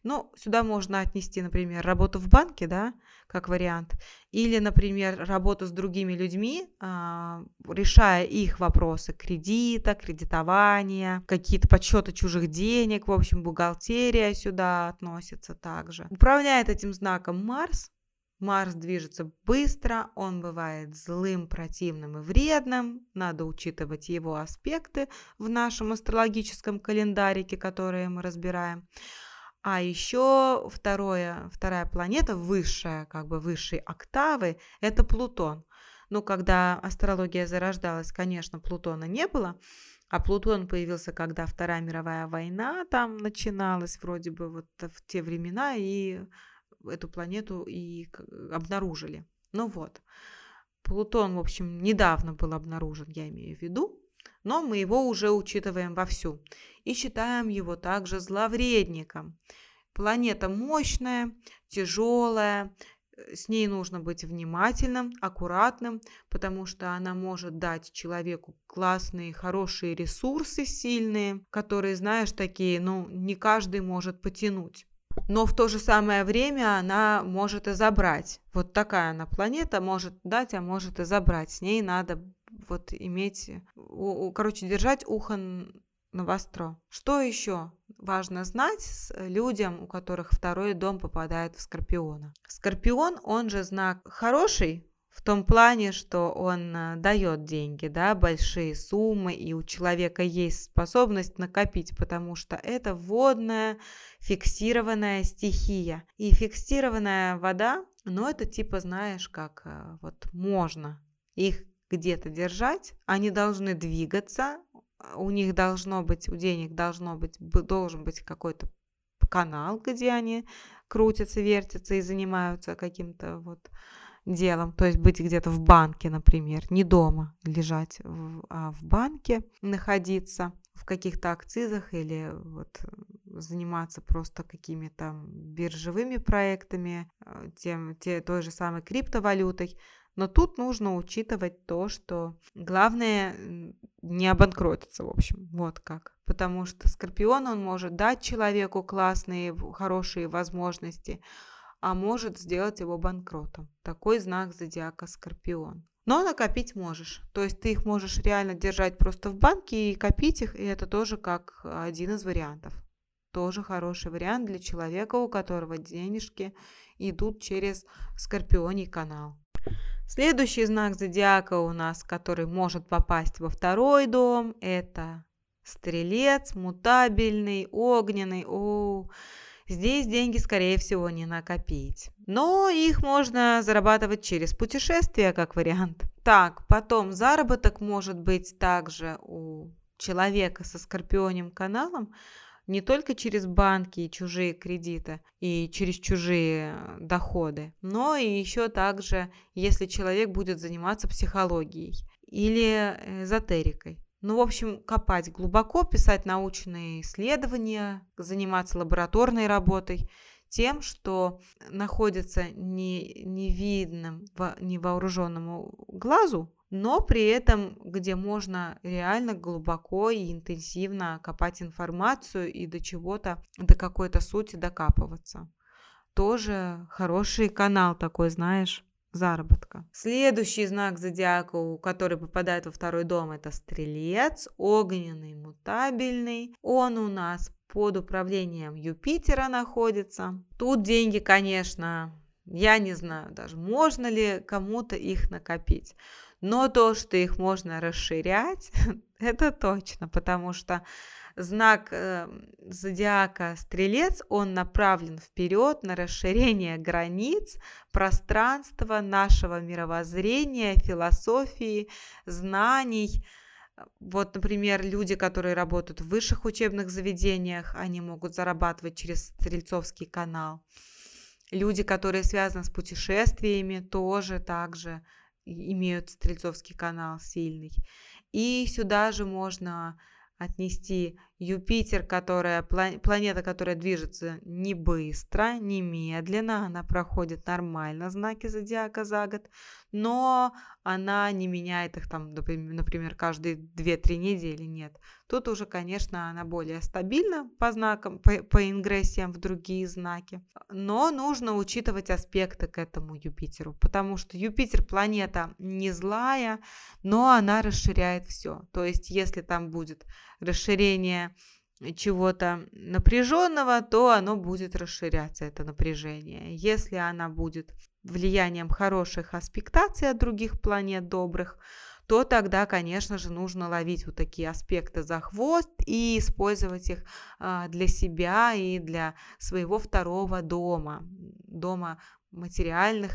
Ну, сюда можно отнести, например, работу в банке, да, как вариант, или, например, работу с другими людьми, а, решая их вопросы кредита, кредитования, какие-то подсчеты чужих денег, в общем, бухгалтерия сюда относится также. Управляет этим знаком Марс, Марс движется быстро, он бывает злым, противным и вредным. Надо учитывать его аспекты в нашем астрологическом календарике, которые мы разбираем. А еще второе, вторая планета, высшая, как бы высшей октавы, это Плутон. Ну, когда астрология зарождалась, конечно, Плутона не было, а Плутон появился, когда Вторая мировая война там начиналась, вроде бы вот в те времена, и эту планету и обнаружили. Ну вот, Плутон, в общем, недавно был обнаружен, я имею в виду, но мы его уже учитываем вовсю и считаем его также зловредником. Планета мощная, тяжелая, с ней нужно быть внимательным, аккуратным, потому что она может дать человеку классные, хорошие ресурсы, сильные, которые, знаешь, такие, ну, не каждый может потянуть но в то же самое время она может и забрать. Вот такая она планета может дать, а может и забрать. С ней надо вот иметь, у, короче, держать ухо востро. Что еще важно знать людям, у которых второй дом попадает в Скорпиона? Скорпион, он же знак хороший, в том плане, что он э, дает деньги, да, большие суммы, и у человека есть способность накопить, потому что это водная фиксированная стихия. И фиксированная вода, ну, это типа, знаешь, как э, вот можно их где-то держать, они должны двигаться, у них должно быть, у денег должно быть, должен быть какой-то канал, где они крутятся, вертятся и занимаются каким-то вот делом, то есть быть где-то в банке, например, не дома лежать, а в банке находиться в каких-то акцизах или вот заниматься просто какими-то биржевыми проектами, э, тем, те, той же самой криптовалютой. Но тут нужно учитывать то, что главное не обанкротиться, в общем, вот как. Потому что Скорпион, он может дать человеку классные, хорошие возможности, а может сделать его банкротом. Такой знак зодиака Скорпион. Но накопить можешь. То есть ты их можешь реально держать просто в банке и копить их, и это тоже как один из вариантов. Тоже хороший вариант для человека, у которого денежки идут через Скорпионий канал. Следующий знак зодиака у нас, который может попасть во второй дом, это стрелец, мутабельный, огненный. О, Здесь деньги, скорее всего, не накопить. Но их можно зарабатывать через путешествия, как вариант. Так, потом заработок может быть также у человека со скорпионим каналом, не только через банки и чужие кредиты и через чужие доходы, но и еще также, если человек будет заниматься психологией или эзотерикой. Ну, в общем, копать глубоко, писать научные исследования, заниматься лабораторной работой. тем, что находится не, невидным, невооруженному глазу, но при этом, где можно реально глубоко и интенсивно копать информацию и до чего-то, до какой-то сути докапываться. Тоже хороший канал такой, знаешь, заработка. Следующий знак зодиака, который попадает во второй дом, это стрелец, огненный, мутабельный. Он у нас под управлением Юпитера находится. Тут деньги, конечно, я не знаю даже, можно ли кому-то их накопить. Но то, что их можно расширять, это точно, потому что знак э, зодиака Стрелец, он направлен вперед на расширение границ, пространства нашего мировоззрения, философии, знаний. Вот, например, люди, которые работают в высших учебных заведениях, они могут зарабатывать через Стрельцовский канал. Люди, которые связаны с путешествиями, тоже также имеют Стрельцовский канал сильный. И сюда же можно отнести Юпитер, которая, планета, которая движется не быстро, не медленно, она проходит нормально знаки зодиака за год, но она не меняет их там, например, каждые 2-3 недели, нет. Тут уже, конечно, она более стабильна по знакам, по, по ингрессиям в другие знаки, но нужно учитывать аспекты к этому Юпитеру, потому что Юпитер планета не злая, но она расширяет все. То есть, если там будет расширение чего-то напряженного, то оно будет расширяться, это напряжение. Если она будет влиянием хороших аспектаций от других планет добрых, то тогда, конечно же, нужно ловить вот такие аспекты за хвост и использовать их а, для себя и для своего второго дома, дома материальных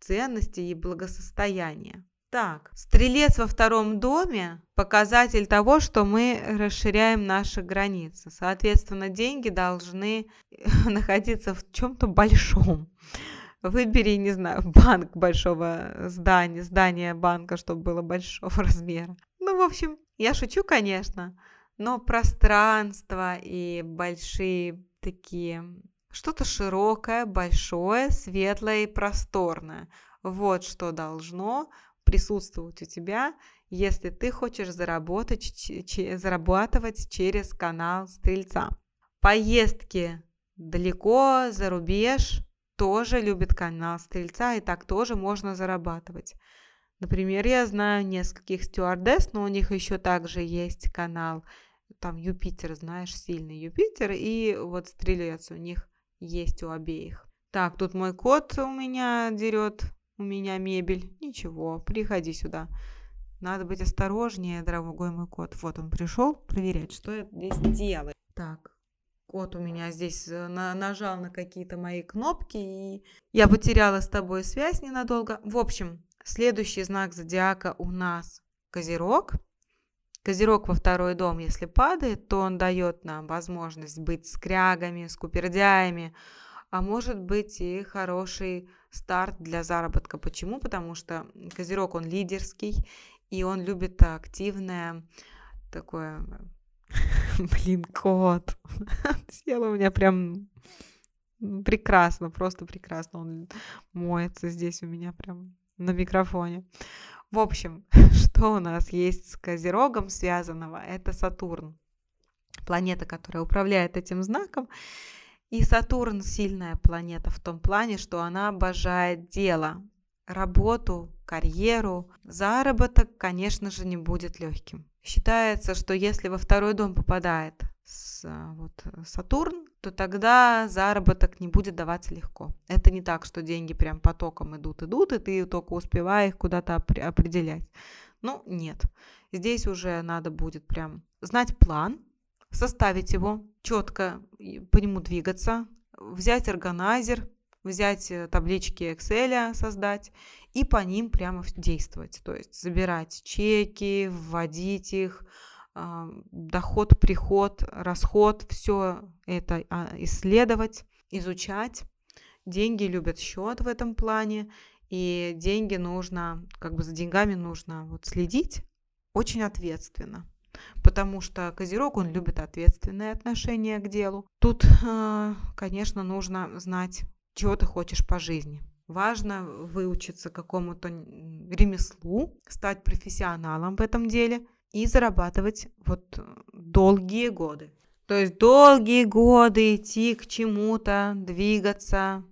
ценностей и благосостояния. Так, стрелец во втором доме – показатель того, что мы расширяем наши границы. Соответственно, деньги должны находиться в чем-то большом. Выбери, не знаю, банк большого здания, здание банка, чтобы было большого размера. Ну, в общем, я шучу, конечно, но пространство и большие такие что-то широкое, большое, светлое и просторное. Вот что должно присутствовать у тебя, если ты хочешь заработать, зарабатывать через канал Стрельца. Поездки далеко, за рубеж тоже любит канал Стрельца, и так тоже можно зарабатывать. Например, я знаю нескольких стюардесс, но у них еще также есть канал, там Юпитер, знаешь, сильный Юпитер, и вот Стрелец у них есть у обеих. Так, тут мой кот у меня дерет у меня мебель. Ничего, приходи сюда. Надо быть осторожнее, дорогой мой кот. Вот он пришел проверять, что я здесь делаю. Так, кот у меня здесь э, на нажал на какие-то мои кнопки, и я потеряла с тобой связь ненадолго. В общем, следующий знак зодиака у нас Козерог. Козерог во второй дом, если падает, то он дает нам возможность быть скрягами, скупердяями, а может быть и хороший старт для заработка. Почему? Потому что Козерог, он лидерский, и он любит активное такое... Блин, кот. Сел у меня прям прекрасно, просто прекрасно. Он моется здесь у меня прям на микрофоне. В общем, что у нас есть с Козерогом связанного? Это Сатурн, планета, которая управляет этим знаком. И Сатурн сильная планета в том плане, что она обожает дело, работу, карьеру. Заработок, конечно же, не будет легким. Считается, что если во второй дом попадает с, вот, Сатурн, то тогда заработок не будет даваться легко. Это не так, что деньги прям потоком идут, идут, и ты только успеваешь их куда-то определять. Ну, нет. Здесь уже надо будет прям знать план, составить его, четко по нему двигаться, взять органайзер, взять э, таблички Excel, создать и по ним прямо действовать. То есть забирать чеки, вводить их, а, доход, приход, расход, все это а, исследовать, изучать. Деньги любят счет в этом плане, и деньги нужно, как бы за деньгами нужно вот следить очень ответственно. Потому что Козерог, он любит ответственное отношение к делу. Тут, э, конечно, нужно знать, чего ты хочешь по жизни. Важно выучиться какому-то ремеслу, стать профессионалом в этом деле и зарабатывать вот долгие годы. То есть долгие годы идти к чему-то, двигаться,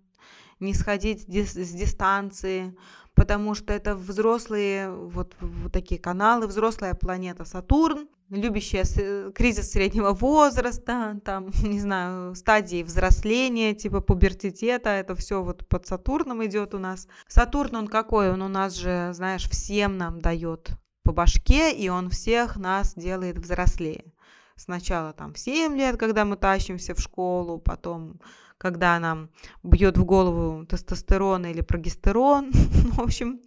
не сходить с дистанции, потому что это взрослые, вот, вот такие каналы, взрослая планета Сатурн, любящая кризис среднего возраста, там, не знаю, стадии взросления, типа пубертитета, это все вот под Сатурном идет у нас. Сатурн, он какой? Он у нас же, знаешь, всем нам дает по башке, и он всех нас делает взрослее. Сначала там в 7 лет, когда мы тащимся в школу, потом когда нам бьет в голову тестостерон или прогестерон. в общем,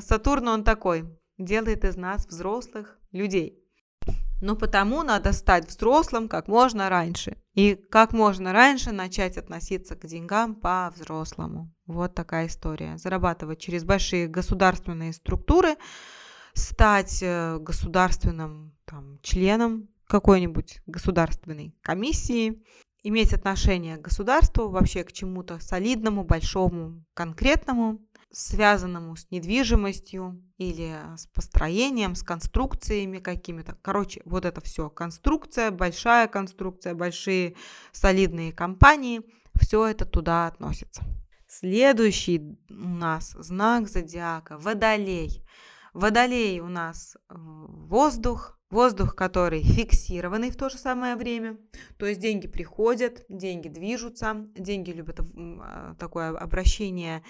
Сатурн, он такой, делает из нас взрослых людей. Но потому надо стать взрослым как можно раньше. И как можно раньше начать относиться к деньгам по-взрослому. Вот такая история. Зарабатывать через большие государственные структуры, стать э, государственным там, членом какой-нибудь государственной комиссии, иметь отношение к государству, вообще к чему-то солидному, большому, конкретному, связанному с недвижимостью или с построением, с конструкциями какими-то. Короче, вот это все. Конструкция, большая конструкция, большие солидные компании, все это туда относится. Следующий у нас знак зодиака – Водолей. Водолей у нас э, воздух, воздух, который фиксированный в то же самое время. То есть деньги приходят, деньги движутся, деньги любят а, такое обращение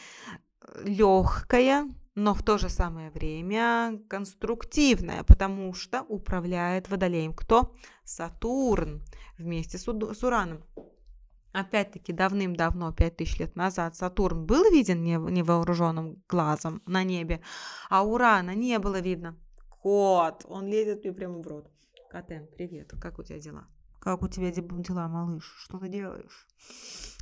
легкое, но в то же самое время конструктивное, потому что управляет водолеем кто? Сатурн вместе с, Ураном. Опять-таки, давным-давно, 5000 лет назад, Сатурн был виден невооруженным глазом на небе, а Урана не было видно. Кот, он лезет мне прямо в рот. Котен, привет, как у тебя дела? Как у тебя дела, малыш? Что ты делаешь?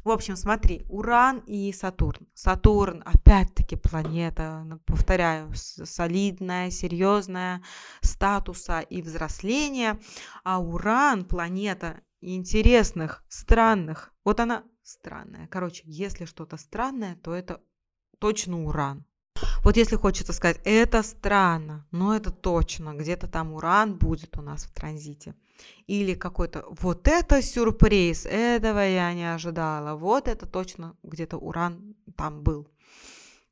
В общем, смотри, Уран и Сатурн. Сатурн, опять-таки, планета, повторяю, солидная, серьезная, статуса и взросления. А Уран, планета интересных, странных. Вот она странная. Короче, если что-то странное, то это точно уран. Вот если хочется сказать, это странно, но это точно, где-то там уран будет у нас в транзите. Или какой-то, вот это сюрприз, этого я не ожидала, вот это точно где-то уран там был.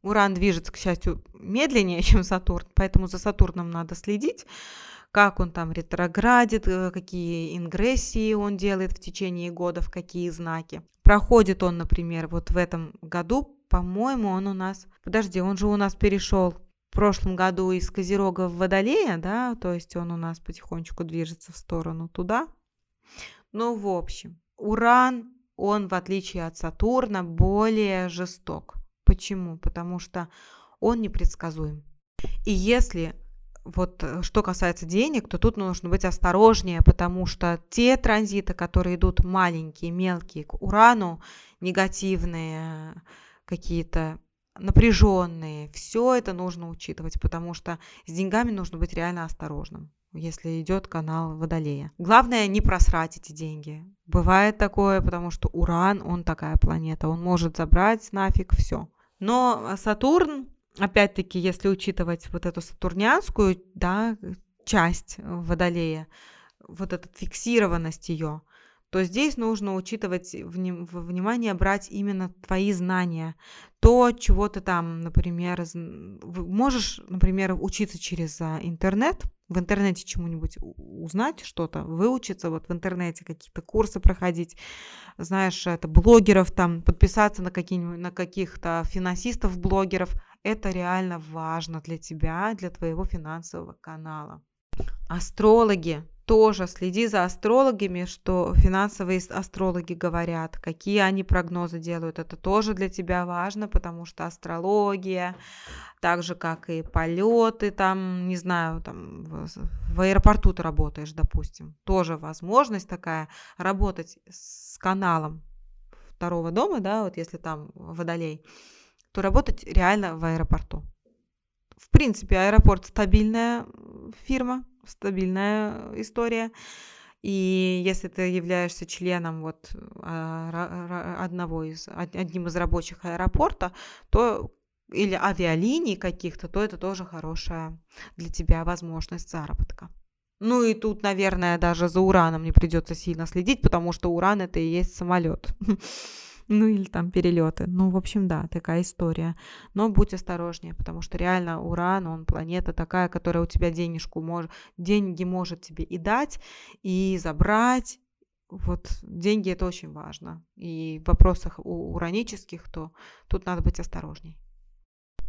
Уран движется, к счастью, медленнее, чем Сатурн, поэтому за Сатурном надо следить как он там ретроградит, э, какие ингрессии он делает в течение года, в какие знаки. Проходит он, например, вот в этом году, по-моему, он у нас... Подожди, он же у нас перешел в прошлом году из Козерога в Водолея, да, то есть он у нас потихонечку движется в сторону туда. Ну, в общем, Уран, он, в отличие от Сатурна, более жесток. Почему? Потому что он непредсказуем. И если вот э, что касается денег, то тут нужно быть осторожнее, потому что те транзиты, которые идут маленькие, мелкие, к Урану, негативные, какие-то напряженные, все это нужно учитывать, потому что с деньгами нужно быть реально осторожным если идет канал Водолея. Главное не просрать эти деньги. Бывает такое, потому что Уран, он такая планета, он может забрать нафиг все. Но Сатурн опять-таки, если учитывать вот эту сатурнианскую да, часть Водолея, вот эту фиксированность ее, то здесь нужно учитывать во внимание брать именно твои знания. То, чего ты там, например, можешь, например, учиться через а, интернет, в интернете чему-нибудь узнать что-то, выучиться вот в интернете, какие-то курсы проходить, знаешь, это блогеров там, подписаться на, какие на каких-то финансистов, блогеров. Это реально важно для тебя, для твоего финансового канала. Астрологи тоже следи за астрологами, что финансовые астрологи говорят, какие они прогнозы делают. Это тоже для тебя важно, потому что астрология, так же как и полеты, там, не знаю, там в аэропорту ты работаешь, допустим, тоже возможность такая работать с каналом второго дома, да, вот если там водолей, то работать реально в аэропорту. В принципе, аэропорт стабильная фирма, стабильная история. И если ты являешься членом вот а, одного из, одним из рабочих аэропорта, то или авиалиний каких-то, то это тоже хорошая для тебя возможность заработка. Ну и тут, наверное, даже за ураном не придется сильно следить, потому что уран это и есть самолет. Ну или там перелеты. Ну, в общем, да, такая история. Но будь осторожнее, потому что реально Уран, он планета такая, которая у тебя денежку может, деньги может тебе и дать, и забрать. Вот деньги это очень важно. И в вопросах уранических, то тут надо быть осторожней.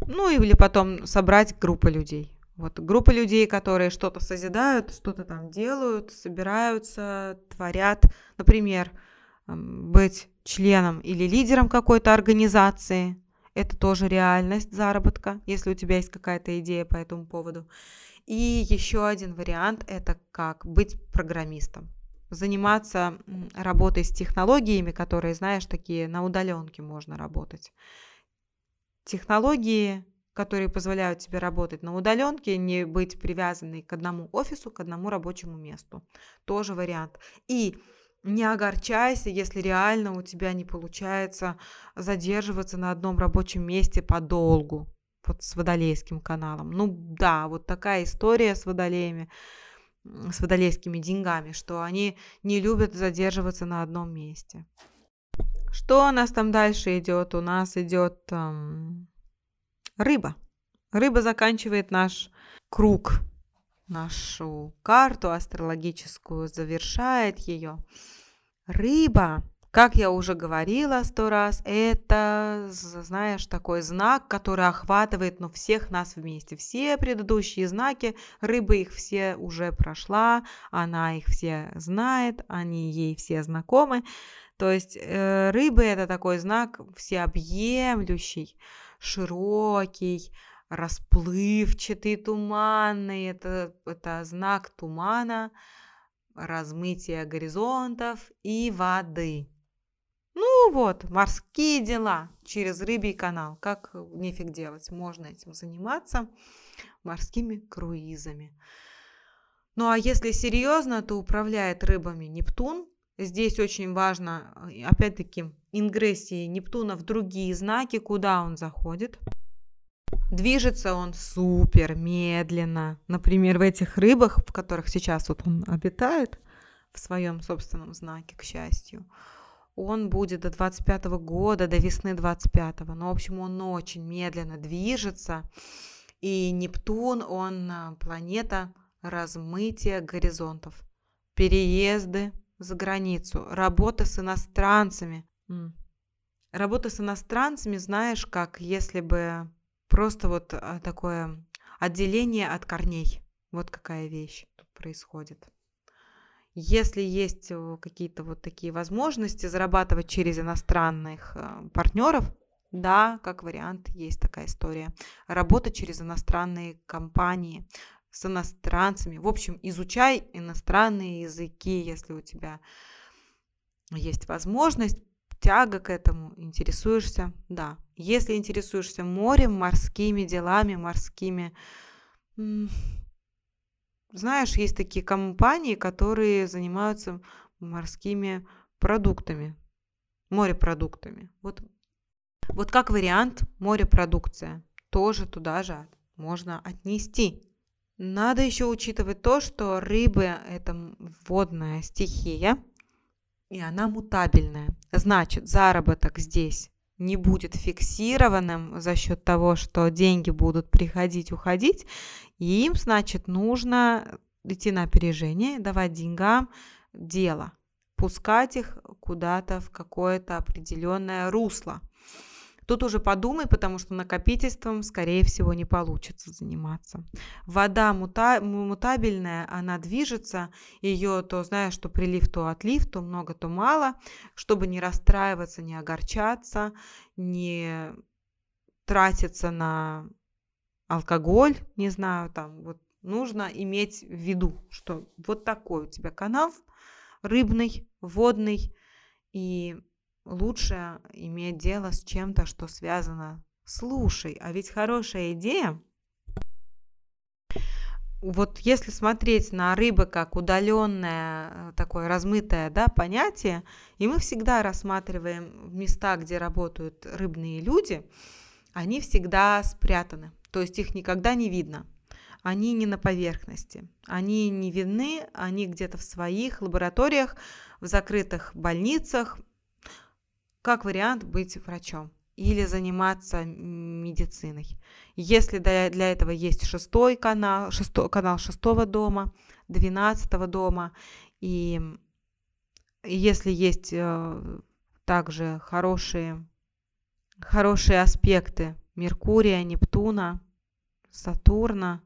Ну или потом собрать группу людей. Вот группа людей, которые что-то созидают, что-то там делают, собираются, творят. Например, быть членом или лидером какой-то организации. Это тоже реальность заработка, если у тебя есть какая-то идея по этому поводу. И еще один вариант – это как быть программистом. Заниматься работой с технологиями, которые, знаешь, такие на удаленке можно работать. Технологии, которые позволяют тебе работать на удаленке, не быть привязанной к одному офису, к одному рабочему месту. Тоже вариант. И не огорчайся, если реально у тебя не получается задерживаться на одном рабочем месте подолгу. Вот с водолейским каналом. Ну да, вот такая история с водолеями, с водолейскими деньгами, что они не любят задерживаться на одном месте. Что у нас там дальше идет? У нас идет эм, рыба. Рыба заканчивает наш круг нашу карту астрологическую, завершает ее. Рыба, как я уже говорила сто раз, это, знаешь, такой знак, который охватывает ну, всех нас вместе. Все предыдущие знаки, рыба их все уже прошла, она их все знает, они ей все знакомы. То есть э, рыбы это такой знак всеобъемлющий, широкий, расплывчатый, туманный. Это, это знак тумана, размытия горизонтов и воды. Ну вот, морские дела через рыбий канал. Как нефиг делать? Можно этим заниматься морскими круизами. Ну а если серьезно, то управляет рыбами Нептун. Здесь очень важно, опять-таки, ингрессии Нептуна в другие знаки, куда он заходит. Движется он супер медленно. Например, в этих рыбах, в которых сейчас вот он обитает, в своем собственном знаке, к счастью, он будет до 25 года, до весны 25. -го. Но, в общем, он очень медленно движется. И Нептун, он а, планета размытия горизонтов. Переезды за границу, работа с иностранцами. Работа с иностранцами, знаешь, как если бы Просто вот а, такое отделение от корней. Вот какая вещь тут происходит. Если есть э, какие-то вот такие возможности зарабатывать через иностранных э, партнеров, да, как вариант, есть такая история. Работа через иностранные компании с иностранцами. В общем, изучай иностранные языки, если у тебя есть возможность тяга к этому, интересуешься, да. Если интересуешься морем, морскими делами, морскими... Знаешь, есть такие компании, которые занимаются морскими продуктами, морепродуктами. Вот, вот как вариант морепродукция тоже туда же можно отнести. Надо еще учитывать то, что рыбы – это водная стихия, и она мутабельная. Значит, заработок здесь не будет фиксированным за счет того, что деньги будут приходить, уходить, им, значит, нужно идти на опережение, давать деньгам дело, пускать их куда-то в какое-то определенное русло. Тут уже подумай, потому что накопительством, скорее всего, не получится заниматься. Вода мута- мутабельная, она движется, ее то знаешь, что прилив, то отлив, то много, то мало. Чтобы не расстраиваться, не огорчаться, не тратиться на алкоголь, не знаю, там вот нужно иметь в виду, что вот такой у тебя канал рыбный, водный, и лучше иметь дело с чем-то, что связано. Слушай, а ведь хорошая идея вот если смотреть на рыбы как удаленное э, такое размытое да, понятие, и мы всегда рассматриваем места, где работают рыбные люди, они всегда спрятаны, то есть их никогда не видно. Они не на поверхности, они не видны, они где-то в своих лабораториях, в закрытых больницах, как вариант быть врачом или заниматься медициной. Если для этого есть шестой канал, шестой, канал шестого дома, двенадцатого дома, и если есть э, также хорошие, хорошие аспекты Меркурия, Нептуна, Сатурна,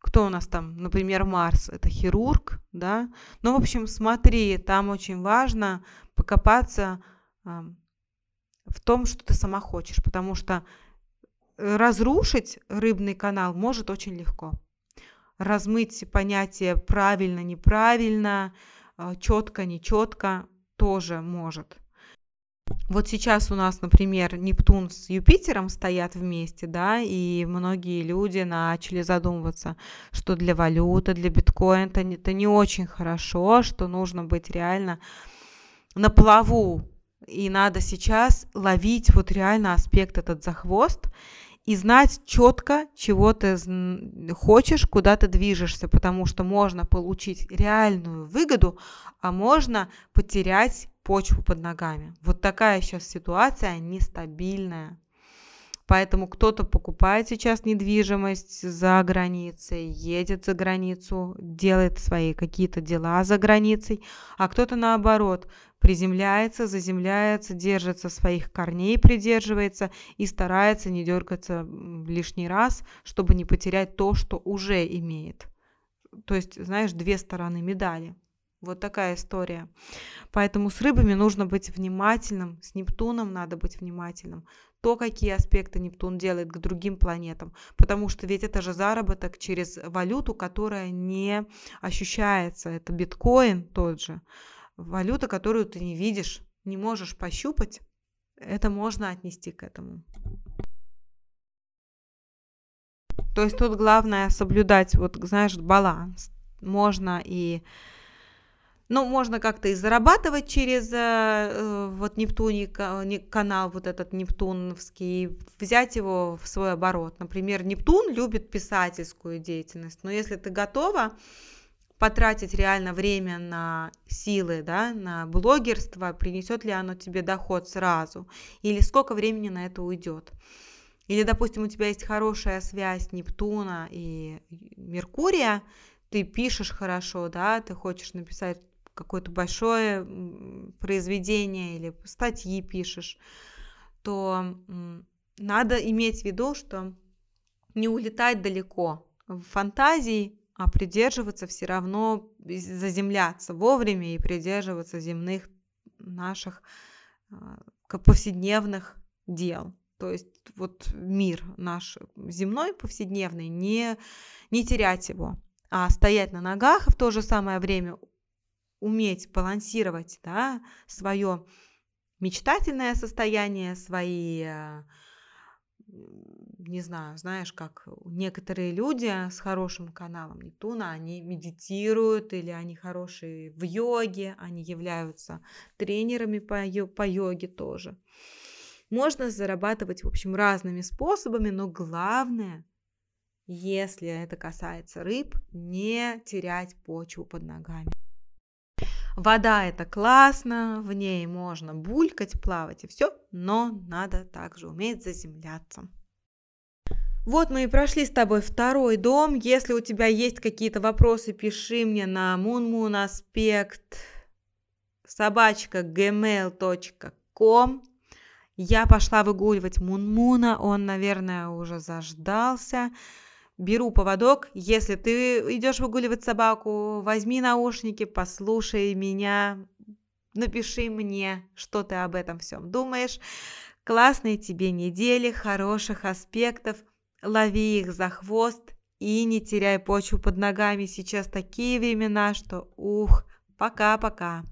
кто у нас там, например, Марс, это хирург, да, ну, в общем, смотри, там очень важно покопаться в том, что ты сама хочешь, потому что э, разрушить рыбный канал может очень легко. Размыть понятие правильно, неправильно, э, четко, нечетко тоже может. Вот сейчас у нас, например, Нептун с Юпитером стоят вместе, да, и многие люди начали задумываться, что для валюты, для биткоина это, это не очень хорошо, что нужно быть реально на плаву и надо сейчас ловить вот реально аспект этот за хвост и знать четко, чего ты хочешь, куда ты движешься, потому что можно получить реальную выгоду, а можно потерять почву под ногами. Вот такая сейчас ситуация нестабильная. Поэтому кто-то покупает сейчас недвижимость за границей, едет за границу, делает свои какие-то дела за границей, а кто-то наоборот приземляется, заземляется, держится своих корней, придерживается и старается не дергаться лишний раз, чтобы не потерять то, что уже имеет. То есть, знаешь, две стороны медали. Вот такая история. Поэтому с рыбами нужно быть внимательным, с Нептуном надо быть внимательным. То, какие аспекты Нептун делает к другим планетам. Потому что ведь это же заработок через валюту, которая не ощущается. Это биткоин тот же. Валюта, которую ты не видишь, не можешь пощупать. Это можно отнести к этому. То есть тут главное соблюдать, вот знаешь, баланс. Можно и ну, можно как-то и зарабатывать через э, вот Нептуний канал, вот этот Нептуновский, взять его в свой оборот. Например, Нептун любит писательскую деятельность, но если ты готова потратить реально время на силы, да, на блогерство, принесет ли оно тебе доход сразу, или сколько времени на это уйдет. Или, допустим, у тебя есть хорошая связь Нептуна и Меркурия, ты пишешь хорошо, да, ты хочешь написать какое-то большое произведение или статьи пишешь, то надо иметь в виду, что не улетать далеко в фантазии, а придерживаться все равно, заземляться вовремя и придерживаться земных наших а, повседневных дел. То есть вот мир наш земной, повседневный, не, не терять его, а стоять на ногах и в то же самое время уметь балансировать да, свое мечтательное состояние, свои, э, не знаю, знаешь, как некоторые люди с хорошим каналом Нептуна, они медитируют или они хорошие в йоге, они являются тренерами по, по йоге тоже. Можно зарабатывать, в общем, разными способами, но главное, если это касается рыб, не терять почву под ногами. Вода это классно, в ней можно булькать, плавать и все, но надо также уметь заземляться. Вот мы и прошли с тобой второй дом. Если у тебя есть какие-то вопросы, пиши мне на moonmoonaspect собачка gmail.com. Я пошла выгуливать Мунмуна, он, наверное, уже заждался беру поводок. Если ты идешь выгуливать собаку, возьми наушники, послушай меня, напиши мне, что ты об этом всем думаешь. Классной тебе недели, хороших аспектов, лови их за хвост и не теряй почву под ногами. Сейчас такие времена, что ух, пока-пока.